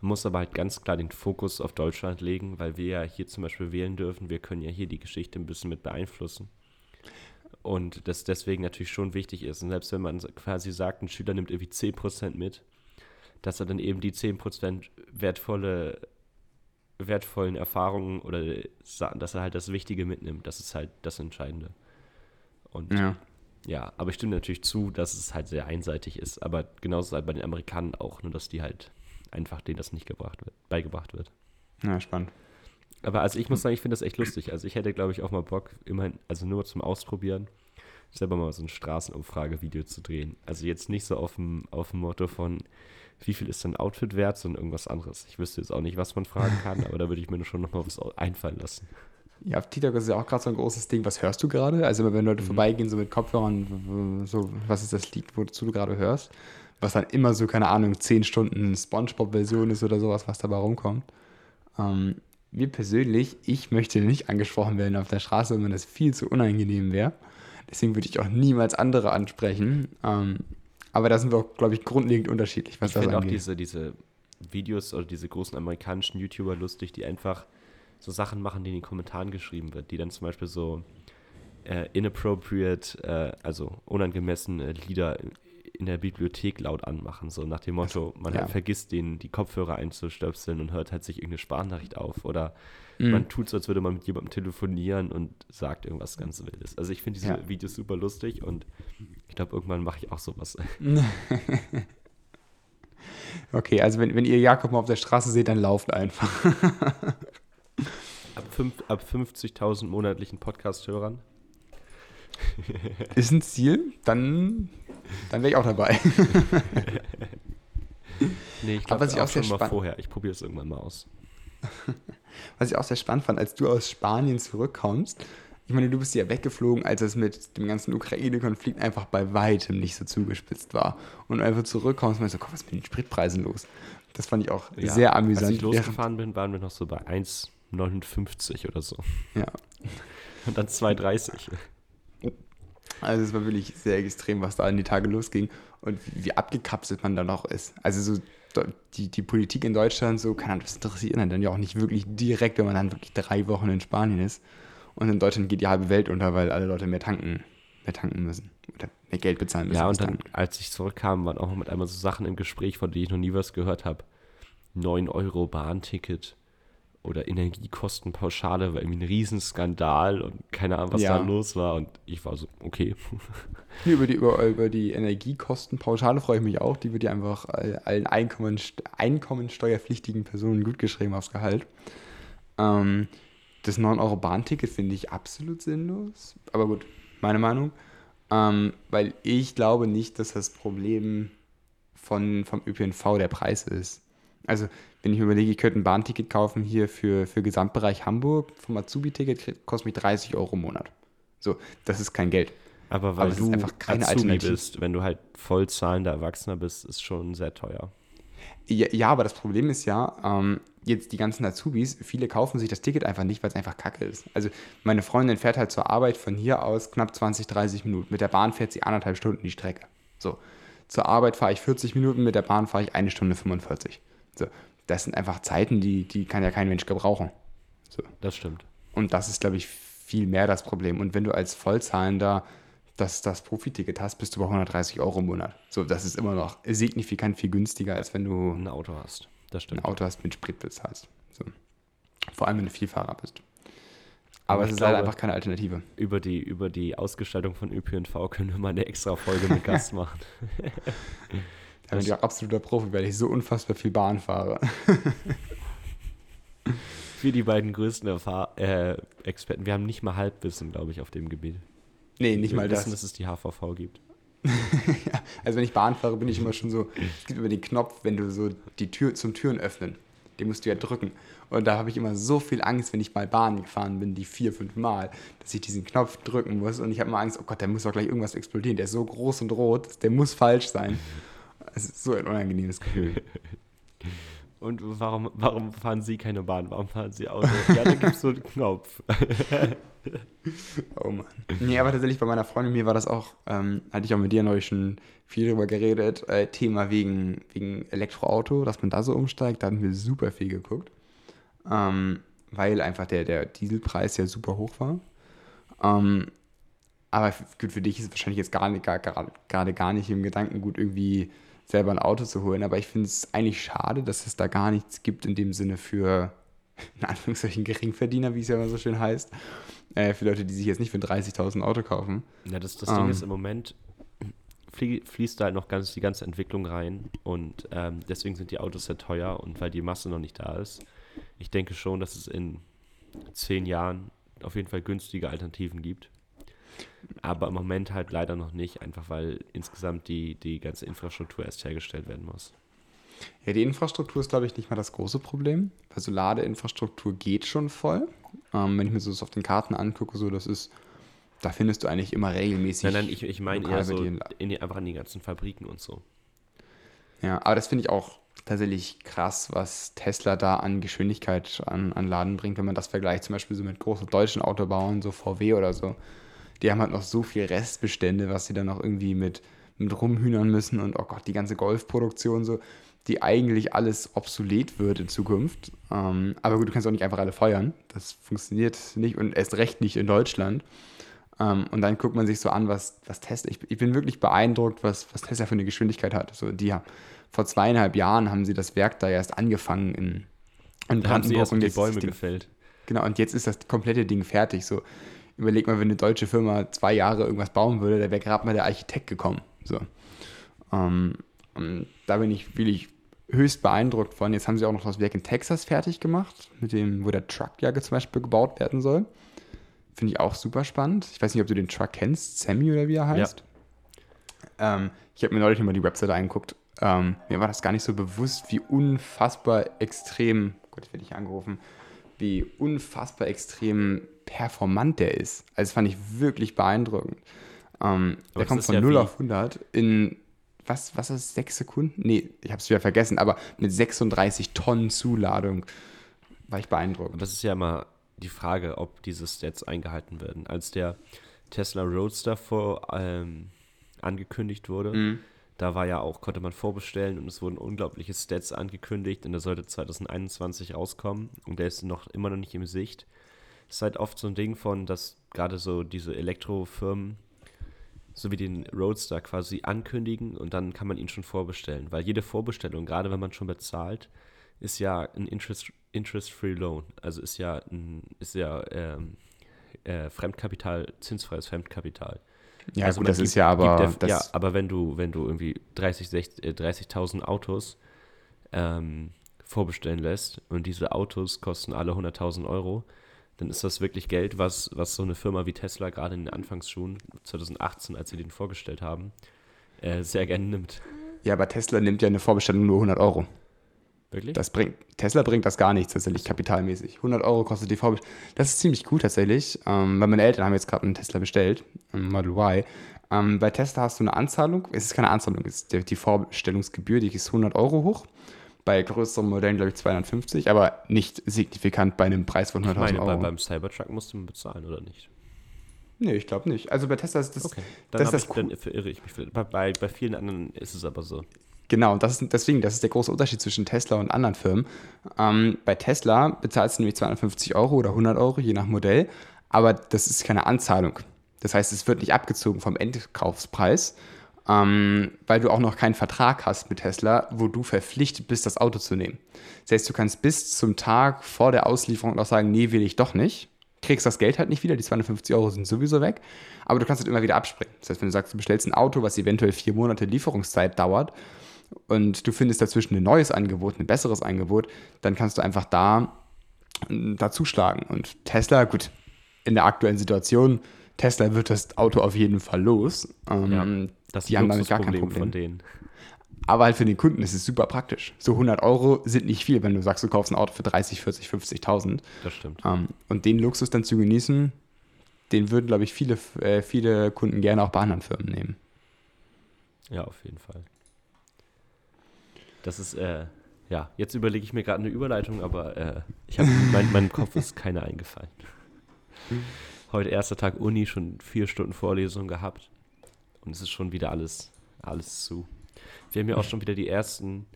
Man muss aber halt ganz klar den Fokus auf Deutschland legen, weil wir ja hier zum Beispiel wählen dürfen. Wir können ja hier die Geschichte ein bisschen mit beeinflussen. Und das deswegen natürlich schon wichtig ist. Und selbst wenn man quasi sagt, ein Schüler nimmt irgendwie 10% mit, dass er dann eben die 10% wertvolle, wertvollen Erfahrungen oder dass er halt das Wichtige mitnimmt. Das ist halt das Entscheidende. Und Ja. ja, aber ich stimme natürlich zu, dass es halt sehr einseitig ist. Aber genauso ist halt bei den Amerikanern auch, nur dass die halt einfach denen das nicht gebracht wird, beigebracht wird. ja, spannend. Aber also ich muss sagen, ich finde das echt lustig. Also ich hätte, glaube ich, auch mal Bock, immerhin, also nur zum Ausprobieren, selber mal so ein Straßenumfrage-Video zu drehen. Also jetzt nicht so auf dem, auf dem Motto von, wie viel ist dein Outfit wert, sondern irgendwas anderes. Ich wüsste jetzt auch nicht, was man fragen kann, aber da würde ich mir schon noch mal was einfallen lassen. Ja, auf TikTok ist ja auch gerade so ein großes Ding. Was hörst du gerade? Also, wenn Leute vorbeigehen, so mit Kopfhörern, so, was ist das Lied, wozu du gerade hörst? Was dann immer so, keine Ahnung, 10 Stunden Spongebob-Version ist oder sowas, was dabei rumkommt. Ähm, mir persönlich, ich möchte nicht angesprochen werden auf der Straße, wenn das viel zu unangenehm wäre. Deswegen würde ich auch niemals andere ansprechen. Ähm, aber da sind wir auch, glaube ich, grundlegend unterschiedlich, was Ich das finde auch angeht. diese, diese Videos oder diese großen amerikanischen YouTuber lustig, die einfach so Sachen machen, die in den Kommentaren geschrieben wird, die dann zum Beispiel so äh, inappropriate, äh, also unangemessene Lieder in der Bibliothek laut anmachen, so nach dem Motto, man ja. halt vergisst den, die Kopfhörer einzustöpseln und hört halt sich irgendeine Sprachnachricht auf oder Mhm. man tut so, als würde man mit jemandem telefonieren und sagt irgendwas ganz Wildes. Also ich finde diese Ja. Videos super lustig und ich glaube, irgendwann mache ich auch sowas. [laughs] Okay, also wenn, wenn ihr Jakob mal auf der Straße seht, dann lauft einfach. Ab, fünf, ab 50.000 monatlichen Podcast-Hörern. Ist ein Ziel, dann, dann wäre ich auch dabei. [laughs] Nee, ich glaube, was ich auch auch sehr schon mal vorher. Ich probiere es irgendwann mal aus. [laughs] Was ich auch sehr spannend fand, als du aus Spanien zurückkommst. Ich meine, du bist ja weggeflogen, als es mit dem ganzen Ukraine-Konflikt einfach bei weitem nicht so zugespitzt war. Und einfach zurückkommst und meinst so, Gott, was ist mit den Spritpreisen los? Das fand ich auch Ja, sehr amüsant. Als ich losgefahren bin, waren wir noch so bei 1,59 oder so. Ja, Und dann 2,30. Also es war wirklich sehr extrem, was da in die Tage losging und wie, wie abgekapselt man da noch ist. Also so die, die Politik in Deutschland, so kann das interessiert einen dann ja auch nicht wirklich direkt, wenn man dann wirklich drei Wochen in Spanien ist. Und in Deutschland geht die halbe Welt unter, weil alle Leute mehr tanken, mehr tanken müssen. Oder mehr Geld bezahlen müssen. Ja, und dann, Tanken. als ich zurückkam, waren auch mit einmal so Sachen im Gespräch, von denen ich noch nie was gehört habe. 9 Euro Bahnticket oder Energiekostenpauschale war irgendwie ein Riesenskandal und keine Ahnung, was Ja. da los war. Und ich war so, okay. [laughs] Über, die, über, über die Energiekostenpauschale freue ich mich auch. Die wird ja einfach all- allen Einkommen, einkommensteuerpflichtigen Personen gutgeschrieben aufs Gehalt. Ähm, das 9-Euro-Bahnticket finde ich absolut sinnlos. Aber gut, meine Meinung. Ähm, weil ich glaube nicht, dass das Problem von, vom ÖPNV der Preis ist. Also, wenn ich mir überlege, ich könnte ein Bahnticket kaufen hier für, für Gesamtbereich Hamburg, vom Azubi-Ticket kostet mich 30 Euro im Monat. So, das ist kein Geld. Aber weil Aber du einfach keine Azubi Alternative. bist, wenn du halt voll zahlender Erwachsener bist, ist schon sehr teuer. Ja, ja, aber das Problem ist ja, ähm, jetzt die ganzen Azubis, viele kaufen sich das Ticket einfach nicht, weil es einfach kacke ist. Also meine Freundin fährt halt zur Arbeit von hier aus knapp 20, 30 Minuten. Mit der Bahn fährt sie anderthalb Stunden die Strecke. So. Zur Arbeit fahre ich 40 Minuten, mit der Bahn fahre ich eine Stunde 45. So. Das sind einfach Zeiten, die, die kann ja kein Mensch gebrauchen. So. Das stimmt. Und das ist, glaube ich, viel mehr das Problem. Und wenn du als Vollzahlender das, das Profiticket hast, bist du bei 130 Euro im Monat. So, das ist immer noch signifikant viel günstiger, als wenn du Ein Auto hast. Das ein stimmt. Auto hast mit Sprit bezahlst. So. Vor allem, wenn du Vielfahrer bist. Aber, Aber es ich ist halt glaube- einfach keine Alternative. Über die, über die Ausgestaltung von ÖPNV können wir mal eine extra Folge mit [laughs] Gast machen. [laughs] Da bin ich auch absoluter Profi, weil ich so unfassbar viel Bahn fahre. [laughs] Wir die beiden größten Erfahr äh, Experten. Wir haben nicht mal Halbwissen, glaube ich, auf dem Gebiet. Nee, nicht wir mal wissen, das. dass es die HVV gibt. [laughs] Also wenn ich Bahn fahre, bin ich immer schon so, es gibt immer den Knopf, wenn du so die Tür zum Türen öffnen, den musst du ja drücken. Und da habe ich immer so viel Angst, wenn ich mal Bahn gefahren bin, die vier, fünf Mal, dass ich diesen Knopf drücken muss. Und ich habe immer Angst, oh Gott, da muss doch gleich irgendwas explodieren. Der ist so groß und rot, der muss falsch sein. Es ist so ein unangenehmes Gefühl. [laughs] Und warum, warum fahren Sie keine Bahn? Warum fahren Sie Auto? Ja, da gibt es so einen Knopf. Oh Mann. Nee, aber tatsächlich bei meiner Freundin, mir war das auch, ähm, hatte ich auch mit dir neulich schon viel drüber geredet, äh, Thema wegen, wegen Elektroauto, dass man da so umsteigt, da hatten wir super viel geguckt. Ähm, weil einfach der, der Dieselpreis ja super hoch war. Ähm, aber gut, für dich ist es wahrscheinlich jetzt gar nicht, gar, gar, gerade gar nicht im Gedanken gut, irgendwie selber ein Auto zu holen. Aber ich finde es eigentlich schade, dass es da gar nichts gibt in dem Sinne für, in Anführungszeichen, Geringverdiener, wie es ja immer so schön heißt. Äh, für Leute, die sich jetzt nicht für ein 30.000 Auto kaufen. Ja, das, das Ding Ähm. ist im Moment flie fließt da halt noch ganz die ganze Entwicklung rein und ähm, deswegen sind die Autos sehr teuer und weil die Masse noch nicht da ist. Ich denke schon, dass es in zehn Jahren auf jeden Fall günstige Alternativen gibt. Aber im Moment halt leider noch nicht, einfach weil insgesamt die, die ganze Infrastruktur erst hergestellt werden muss. Ja, die Infrastruktur ist, glaube ich, nicht mal das große Problem. Also Ladeinfrastruktur geht schon voll. Ähm, wenn ich mir so das auf den Karten angucke, so das ist, da findest du eigentlich immer regelmäßig. Nein, nein, ich, ich meine eher so in die, einfach an die ganzen Fabriken und so. Ja, aber das finde ich auch tatsächlich krass, was Tesla da an Geschwindigkeit an, an Laden bringt, wenn man das vergleicht, zum Beispiel so mit großen deutschen Autobauern, so VW oder so. Die haben halt noch so viel Restbestände, was sie dann noch irgendwie mit, mit rumhühnern müssen und oh Gott, die ganze Golfproduktion so, die eigentlich alles obsolet wird in Zukunft. Ähm, aber gut, du kannst auch nicht einfach alle feuern. Das funktioniert nicht und erst recht nicht in Deutschland. Ähm, und dann guckt man sich so an, was, was Tesla. Ich, ich bin wirklich beeindruckt, was, was Tesla für eine Geschwindigkeit hat. So, die, haben- vor zweieinhalb Jahren haben sie das Werk da erst angefangen in, in Da haben sie erst und die Bäume gefällt. Genau, und jetzt ist das komplette Ding fertig. So, überleg mal, wenn eine deutsche Firma zwei Jahre irgendwas bauen würde, da wäre gerade mal der Architekt gekommen. So. Ähm, und da bin ich wirklich höchst beeindruckt von. Jetzt haben sie auch noch das Werk in Texas fertig gemacht, mit dem, wo der Truck ja zum Beispiel gebaut werden soll. Finde ich auch super spannend. Ich weiß nicht, ob du den Truck kennst, Sammy oder wie er heißt. Ähm, ich habe mir neulich nochmal die Webseite angeguckt. Ähm, mir war das gar nicht so bewusst, wie unfassbar extrem, Gott, jetzt werde ich angerufen, wie unfassbar extrem performant der ist. Also das fand ich wirklich beeindruckend. Ähm, der das kommt von ja 0 wie- auf 100 in, was, was ist, 6 Sekunden? Nee, ich habe es wieder vergessen, aber mit 36 Tonnen Zuladung war ich beeindruckt. Aber es ist ja immer die Frage, ob diese Stats eingehalten werden. Als der Tesla Roadster vor, ähm, angekündigt wurde, Mhm. Da war ja auch, konnte man vorbestellen und es wurden unglaubliche Stats angekündigt und der sollte 2021 rauskommen und der ist noch immer noch nicht im Sicht. Es ist halt oft so ein Ding von, dass gerade so diese Elektrofirmen so wie den Roadster quasi ankündigen und dann kann man ihn schon vorbestellen. Weil jede Vorbestellung, gerade wenn man schon bezahlt, ist ja ein Interest, Interest-Free Loan. Also ist ja ein, ist ja ähm, äh, Fremdkapital, zinsfreies Fremdkapital. Ja, Also gut, das gibt- ist ja aber. gibt das, ja, aber wenn du, wenn du irgendwie 30, 60, äh, 30.000 Autos ähm, vorbestellen lässt und diese Autos kosten alle 100.000 Euro, dann ist das wirklich Geld, was, was so eine Firma wie Tesla gerade in den Anfangsschuhen 2018, als sie den vorgestellt haben, äh, sehr gerne nimmt. ja, aber Tesla nimmt ja eine Vorbestellung nur 100 Euro. Wirklich? Das bringt, Tesla bringt das gar nichts tatsächlich kapitalmäßig. 100 Euro kostet die Vorbestellung. Das ist ziemlich gut tatsächlich, ähm, weil meine Eltern haben jetzt gerade einen Tesla bestellt, einen Model Y. Ähm, bei Tesla hast du eine Anzahlung, es ist keine Anzahlung, es ist die, die Vorbestellungsgebühr, die ist 100 Euro hoch. Bei größeren Modellen, glaube ich, 250, aber nicht signifikant bei einem Preis von 100.000 ich meine, bei, Euro. beim Cybertruck musst du bezahlen, oder nicht? nee, ich glaube nicht. Also bei Tesla ist das, Okay, das, dann, hab das ich, dann verirre ich mich. bei, bei vielen anderen ist es aber so. Genau, das ist, deswegen, das ist der große Unterschied zwischen Tesla und anderen Firmen. Ähm, bei Tesla bezahlst du nämlich 250 Euro oder 100 Euro, je nach Modell, aber das ist keine Anzahlung. Das heißt, es wird nicht abgezogen vom Endkaufspreis, ähm, weil du auch noch keinen Vertrag hast mit Tesla, wo du verpflichtet bist, das Auto zu nehmen. Das heißt, du kannst bis zum Tag vor der Auslieferung noch sagen, nee, will ich doch nicht. Kriegst das Geld halt nicht wieder, die 250 Euro sind sowieso weg, aber du kannst halt immer wieder abspringen. Das heißt, wenn du sagst, du bestellst ein Auto, was eventuell vier Monate Lieferungszeit dauert, und du findest dazwischen ein neues Angebot, ein besseres Angebot, dann kannst du einfach da ähm, dazu schlagen. Und Tesla, gut, in der aktuellen Situation, Tesla wird das Auto auf jeden Fall los. Ähm, Das die haben damit gar kein Problem. von denen. Aber halt für den Kunden ist es super praktisch. So 100 Euro sind nicht viel, wenn du sagst, du kaufst ein Auto für 30, 40, 50.000. Das stimmt. Ähm, und den Luxus dann zu genießen, den würden, glaube ich, viele, äh, viele Kunden gerne auch bei anderen Firmen nehmen. Ja, auf jeden Fall. Das ist, äh, ja, jetzt überlege ich mir gerade eine Überleitung, aber äh, ich habe, mein, meinem Kopf ist keine eingefallen. Heute erster Tag Uni, schon vier Stunden Vorlesung gehabt und es ist schon wieder alles, alles zu. Wir haben ja auch schon wieder die ersten,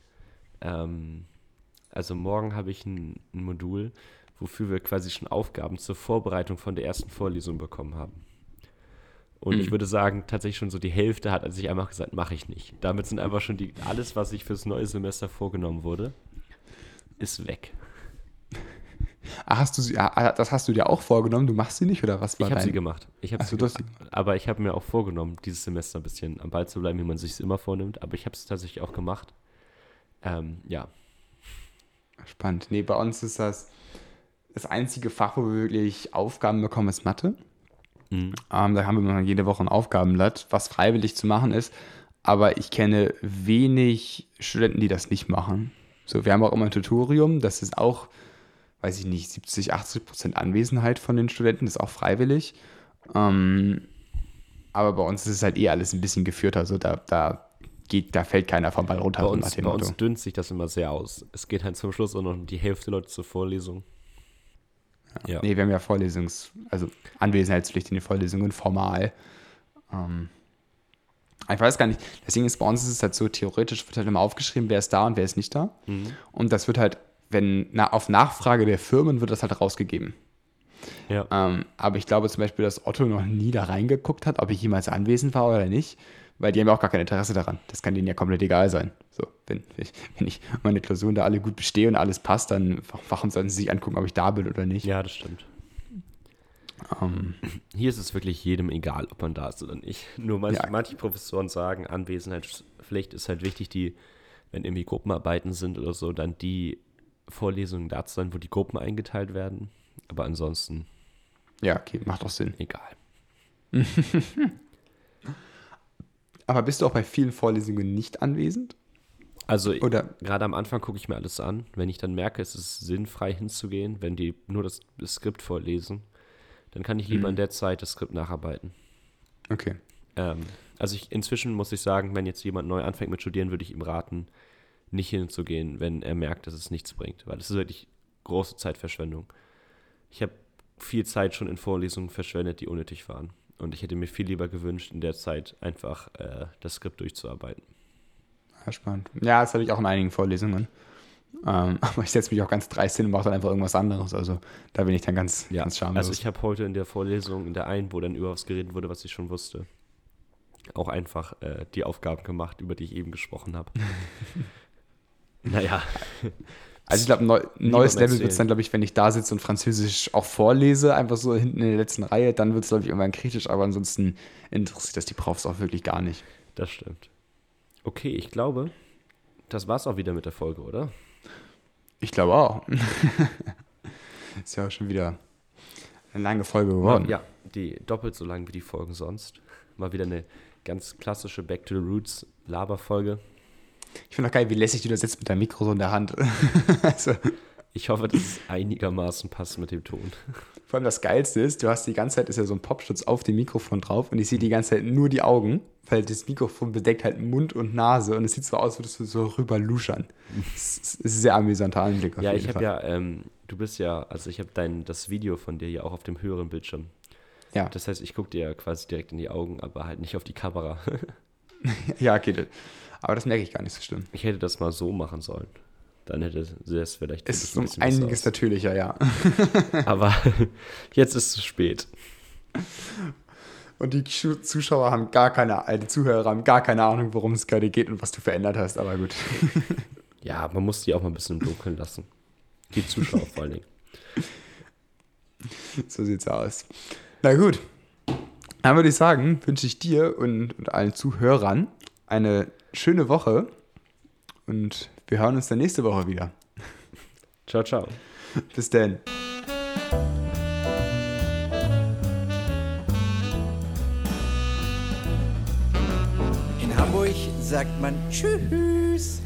ähm, also morgen habe ich ein, ein Modul, wofür wir quasi schon Aufgaben zur Vorbereitung von der ersten Vorlesung bekommen haben. Und Mhm. ich würde sagen, tatsächlich schon so die Hälfte hat sich einfach gesagt, mache ich nicht. Damit sind einfach schon die, alles, was sich fürs neue Semester vorgenommen wurde, ist weg. Ah, hast du sie, ah, das hast du dir auch vorgenommen? Du machst sie nicht oder was war Ich habe sie gemacht. Ich habe Ach so, sie du hast ge- aber ich habe mir auch vorgenommen, dieses Semester ein bisschen am Ball zu bleiben, wie man sich es immer vornimmt. Aber ich habe es tatsächlich auch gemacht. Ähm, ja, Spannend. Nee, bei uns ist das das einzige Fach, wo wir wirklich Aufgaben bekommen, ist Mathe. Mhm. Ähm, da haben wir jede Woche ein Aufgabenblatt, was freiwillig zu machen ist. Aber ich kenne wenig Studenten, die das nicht machen. So, wir haben auch immer ein Tutorium, das ist auch, weiß ich nicht, 70, 80 Prozent Anwesenheit von den Studenten, das ist auch freiwillig. Ähm, aber bei uns ist es halt eh alles ein bisschen geführt, also da, da geht, da fällt keiner vom Ball runter. bei so uns, nach dem bei Motto. uns dünnt sich das immer sehr aus. Es geht halt zum Schluss auch noch die Hälfte Leute zur Vorlesung. Ja. Nee, wir haben ja Vorlesungs-, also Anwesenheitspflicht in den Vorlesungen formal. Ähm, ich weiß gar nicht, deswegen ist bei uns ist es halt so, theoretisch wird halt immer aufgeschrieben, wer ist da und wer ist nicht da. Mhm. Und das wird halt, wenn na, auf Nachfrage der Firmen wird das halt rausgegeben. Ja. Ähm, aber ich glaube zum Beispiel, dass Otto noch nie da reingeguckt hat, ob ich jemals anwesend war oder nicht, weil die haben ja auch gar kein Interesse daran. Das kann denen ja komplett egal sein. So, wenn, wenn ich, meine Klausuren da alle gut bestehe und alles passt, dann warum sollten sie sich angucken, ob ich da bin oder nicht? ja, das stimmt. Ähm, Hier ist es wirklich jedem egal, ob man da ist oder nicht. Nur manche, Ja. manche Professoren sagen, Anwesenheitspflicht ist halt wichtig, die, wenn irgendwie Gruppenarbeiten sind oder so, dann die Vorlesungen da zu sein, wo die Gruppen eingeteilt werden. Aber ansonsten ja, okay, macht doch Sinn. egal. [laughs] Aber bist du auch bei vielen Vorlesungen nicht anwesend? Also Oder gerade am Anfang gucke ich mir alles an. Wenn ich dann merke, es ist sinnfrei hinzugehen, wenn die nur das, Skript vorlesen, dann kann ich lieber Mhm. in der Zeit das Skript nacharbeiten. okay. Ähm, also ich, inzwischen muss ich sagen, wenn jetzt jemand neu anfängt mit Studieren, würde ich ihm raten, nicht hinzugehen, wenn er merkt, dass es nichts bringt. Weil das ist wirklich große Zeitverschwendung. Ich habe viel Zeit schon in Vorlesungen verschwendet, die unnötig waren. Und ich hätte mir viel lieber gewünscht, in der Zeit einfach äh, das Skript durchzuarbeiten. Ja, spannend. Ja, das hatte ich auch in einigen Vorlesungen. Ähm, [laughs] aber ich setze mich auch ganz dreist hin und mache dann einfach irgendwas anderes. Also da bin ich dann ganz, Ja, ganz schamlos. also ich habe heute in der Vorlesung, in der einen, wo dann über was geredet wurde, was ich schon wusste, auch einfach äh, die Aufgaben gemacht, über die ich eben gesprochen habe. [laughs] naja, Also ich glaube, neu, neues beim Level wird es dann, glaube ich, wenn ich da sitze und Französisch auch vorlese, einfach so hinten in der letzten Reihe, dann wird es, glaube ich, irgendwann kritisch, aber ansonsten interessiert das die Profs auch wirklich gar nicht. das stimmt. Okay, ich glaube, das war's auch wieder mit der Folge, oder? Ich glaube auch. [laughs] Ist ja auch schon wieder eine lange Folge geworden. Ja, die doppelt so lang wie die Folgen sonst. Mal wieder eine ganz klassische Back to the Roots Laberfolge. Ich finde auch geil, wie lässig du da sitzt mit deinem Mikro so in der Hand. [laughs] also, Ich hoffe, dass es einigermaßen passt mit dem Ton. vor allem das Geilste ist, du hast die ganze Zeit, ist ja so ein Popschutz auf dem Mikrofon drauf und ich sehe die ganze Zeit nur die Augen, weil das Mikrofon bedeckt halt Mund und Nase und es sieht so aus, als würdest du so rüber luschern. Es ist ein sehr amüsanter Anblick auf Ja, jeden ich habe ja, ähm, du bist ja, also ich habe dein das Video von dir ja auch auf dem höheren Bildschirm. Ja, Das heißt, ich gucke dir ja quasi direkt in die Augen, aber halt nicht auf die Kamera. [laughs] ja, okay. Aber das merke ich gar nicht so schlimm. Ich hätte das mal so machen sollen. Dann hätte es vielleicht Es ist ein um einiges natürlicher, ja. [laughs] Aber [laughs] jetzt ist es zu spät. Und die Zuschauer haben gar keine, äh, die Zuhörer haben gar keine Ahnung, worum es gerade geht und was du verändert hast, aber gut. [laughs] Ja, man muss die auch mal ein bisschen im Dunkeln lassen. Die Zuschauer vor allen Dingen. So sieht's aus. Na gut. Dann würde ich sagen, wünsche ich dir und, und allen Zuhörern eine schöne Woche und wir hören uns dann nächste Woche wieder. Ciao, ciao. Bis dann. In Hamburg sagt man Tschüss.